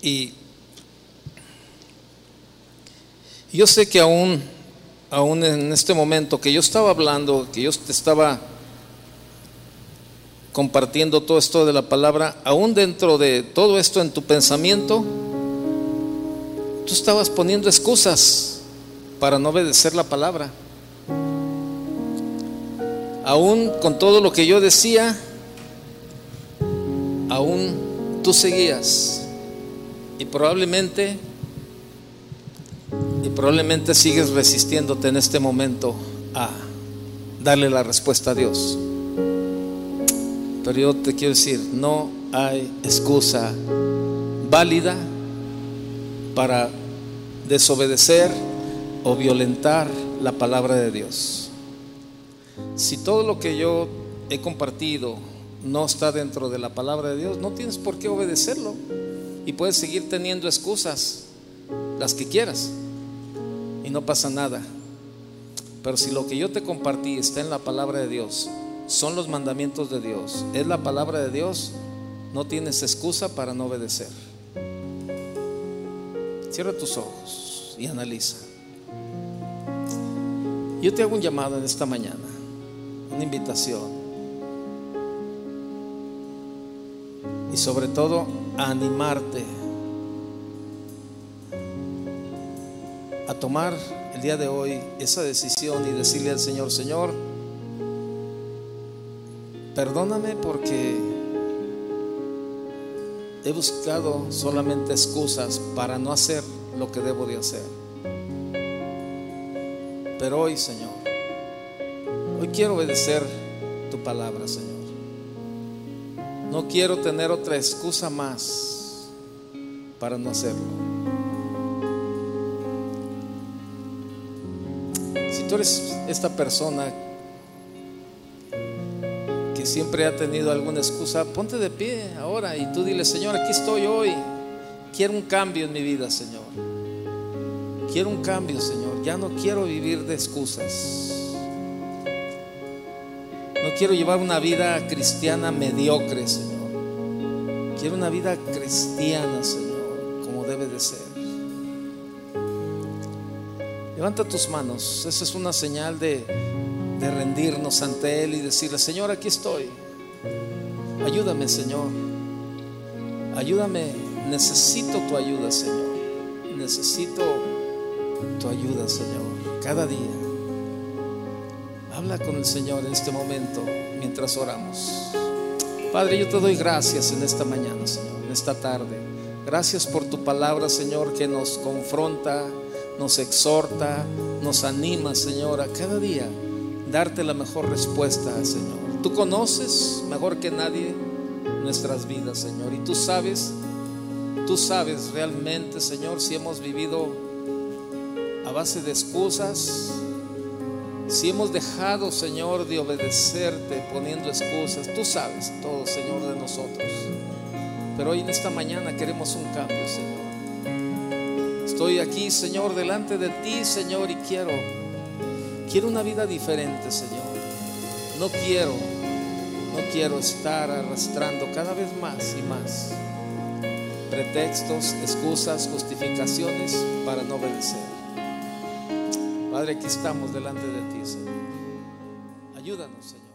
Y yo sé que aún, aún en este momento que yo estaba hablando, que yo te estaba compartiendo todo esto de la palabra, aún dentro de todo esto en tu pensamiento, tú estabas poniendo excusas para no obedecer la palabra. Aún con todo lo que yo decía, aún tú seguías y probablemente, y probablemente sigues resistiéndote en este momento a darle la respuesta a Dios. Pero yo te quiero decir, no hay excusa válida para desobedecer o violentar la palabra de Dios. Si todo lo que yo he compartido no está dentro de la palabra de Dios, no tienes por qué obedecerlo y puedes seguir teniendo excusas, las que quieras, y no pasa nada. Pero si lo que yo te compartí está en la palabra de Dios, son los mandamientos de Dios, es la palabra de Dios, no tienes excusa para no obedecer. Cierra tus ojos y analiza. Yo te hago un llamado en esta mañana, una invitación. Y sobre todo, animarte a tomar el día de hoy esa decisión y decirle al Señor, Señor, perdóname porque he buscado solamente excusas para no hacer lo que debo de hacer. Pero hoy, Señor, hoy quiero obedecer tu palabra, Señor. No quiero tener otra excusa más para no hacerlo. Si tú eres esta persona siempre ha tenido alguna excusa, ponte de pie ahora y tú dile, Señor, aquí estoy hoy. Quiero un cambio en mi vida, Señor. Quiero un cambio, Señor. Ya no quiero vivir de excusas. No quiero llevar una vida cristiana mediocre, Señor. Quiero una vida cristiana, Señor, como debe de ser. Levanta tus manos. Esa es una señal de, de rendirnos ante Él y decirle, Señor, aquí estoy. Ayúdame, Señor. Ayúdame. Necesito tu ayuda, Señor. Necesito tu ayuda, Señor, cada día. Habla con el Señor en este momento mientras oramos. Padre, yo te doy gracias en esta mañana, Señor, en esta tarde. Gracias por tu palabra, Señor, que nos confronta, nos exhorta, nos anima, Señor, a cada día darte la mejor respuesta, Señor. Tú conoces mejor que nadie nuestras vidas, Señor, y tú sabes, tú sabes realmente, Señor, si hemos vivido a base de excusas, si hemos dejado, Señor, de obedecerte poniendo excusas, tú sabes todo, Señor, de nosotros. Pero hoy en esta mañana queremos un cambio, Señor. Estoy aquí, Señor, delante de ti, Señor, y quiero, quiero una vida diferente, Señor. No quiero, no quiero estar arrastrando cada vez más y más pretextos, excusas, justificaciones para no obedecer. Padre, aquí estamos delante de ti, Señor. Ayúdanos, Señor.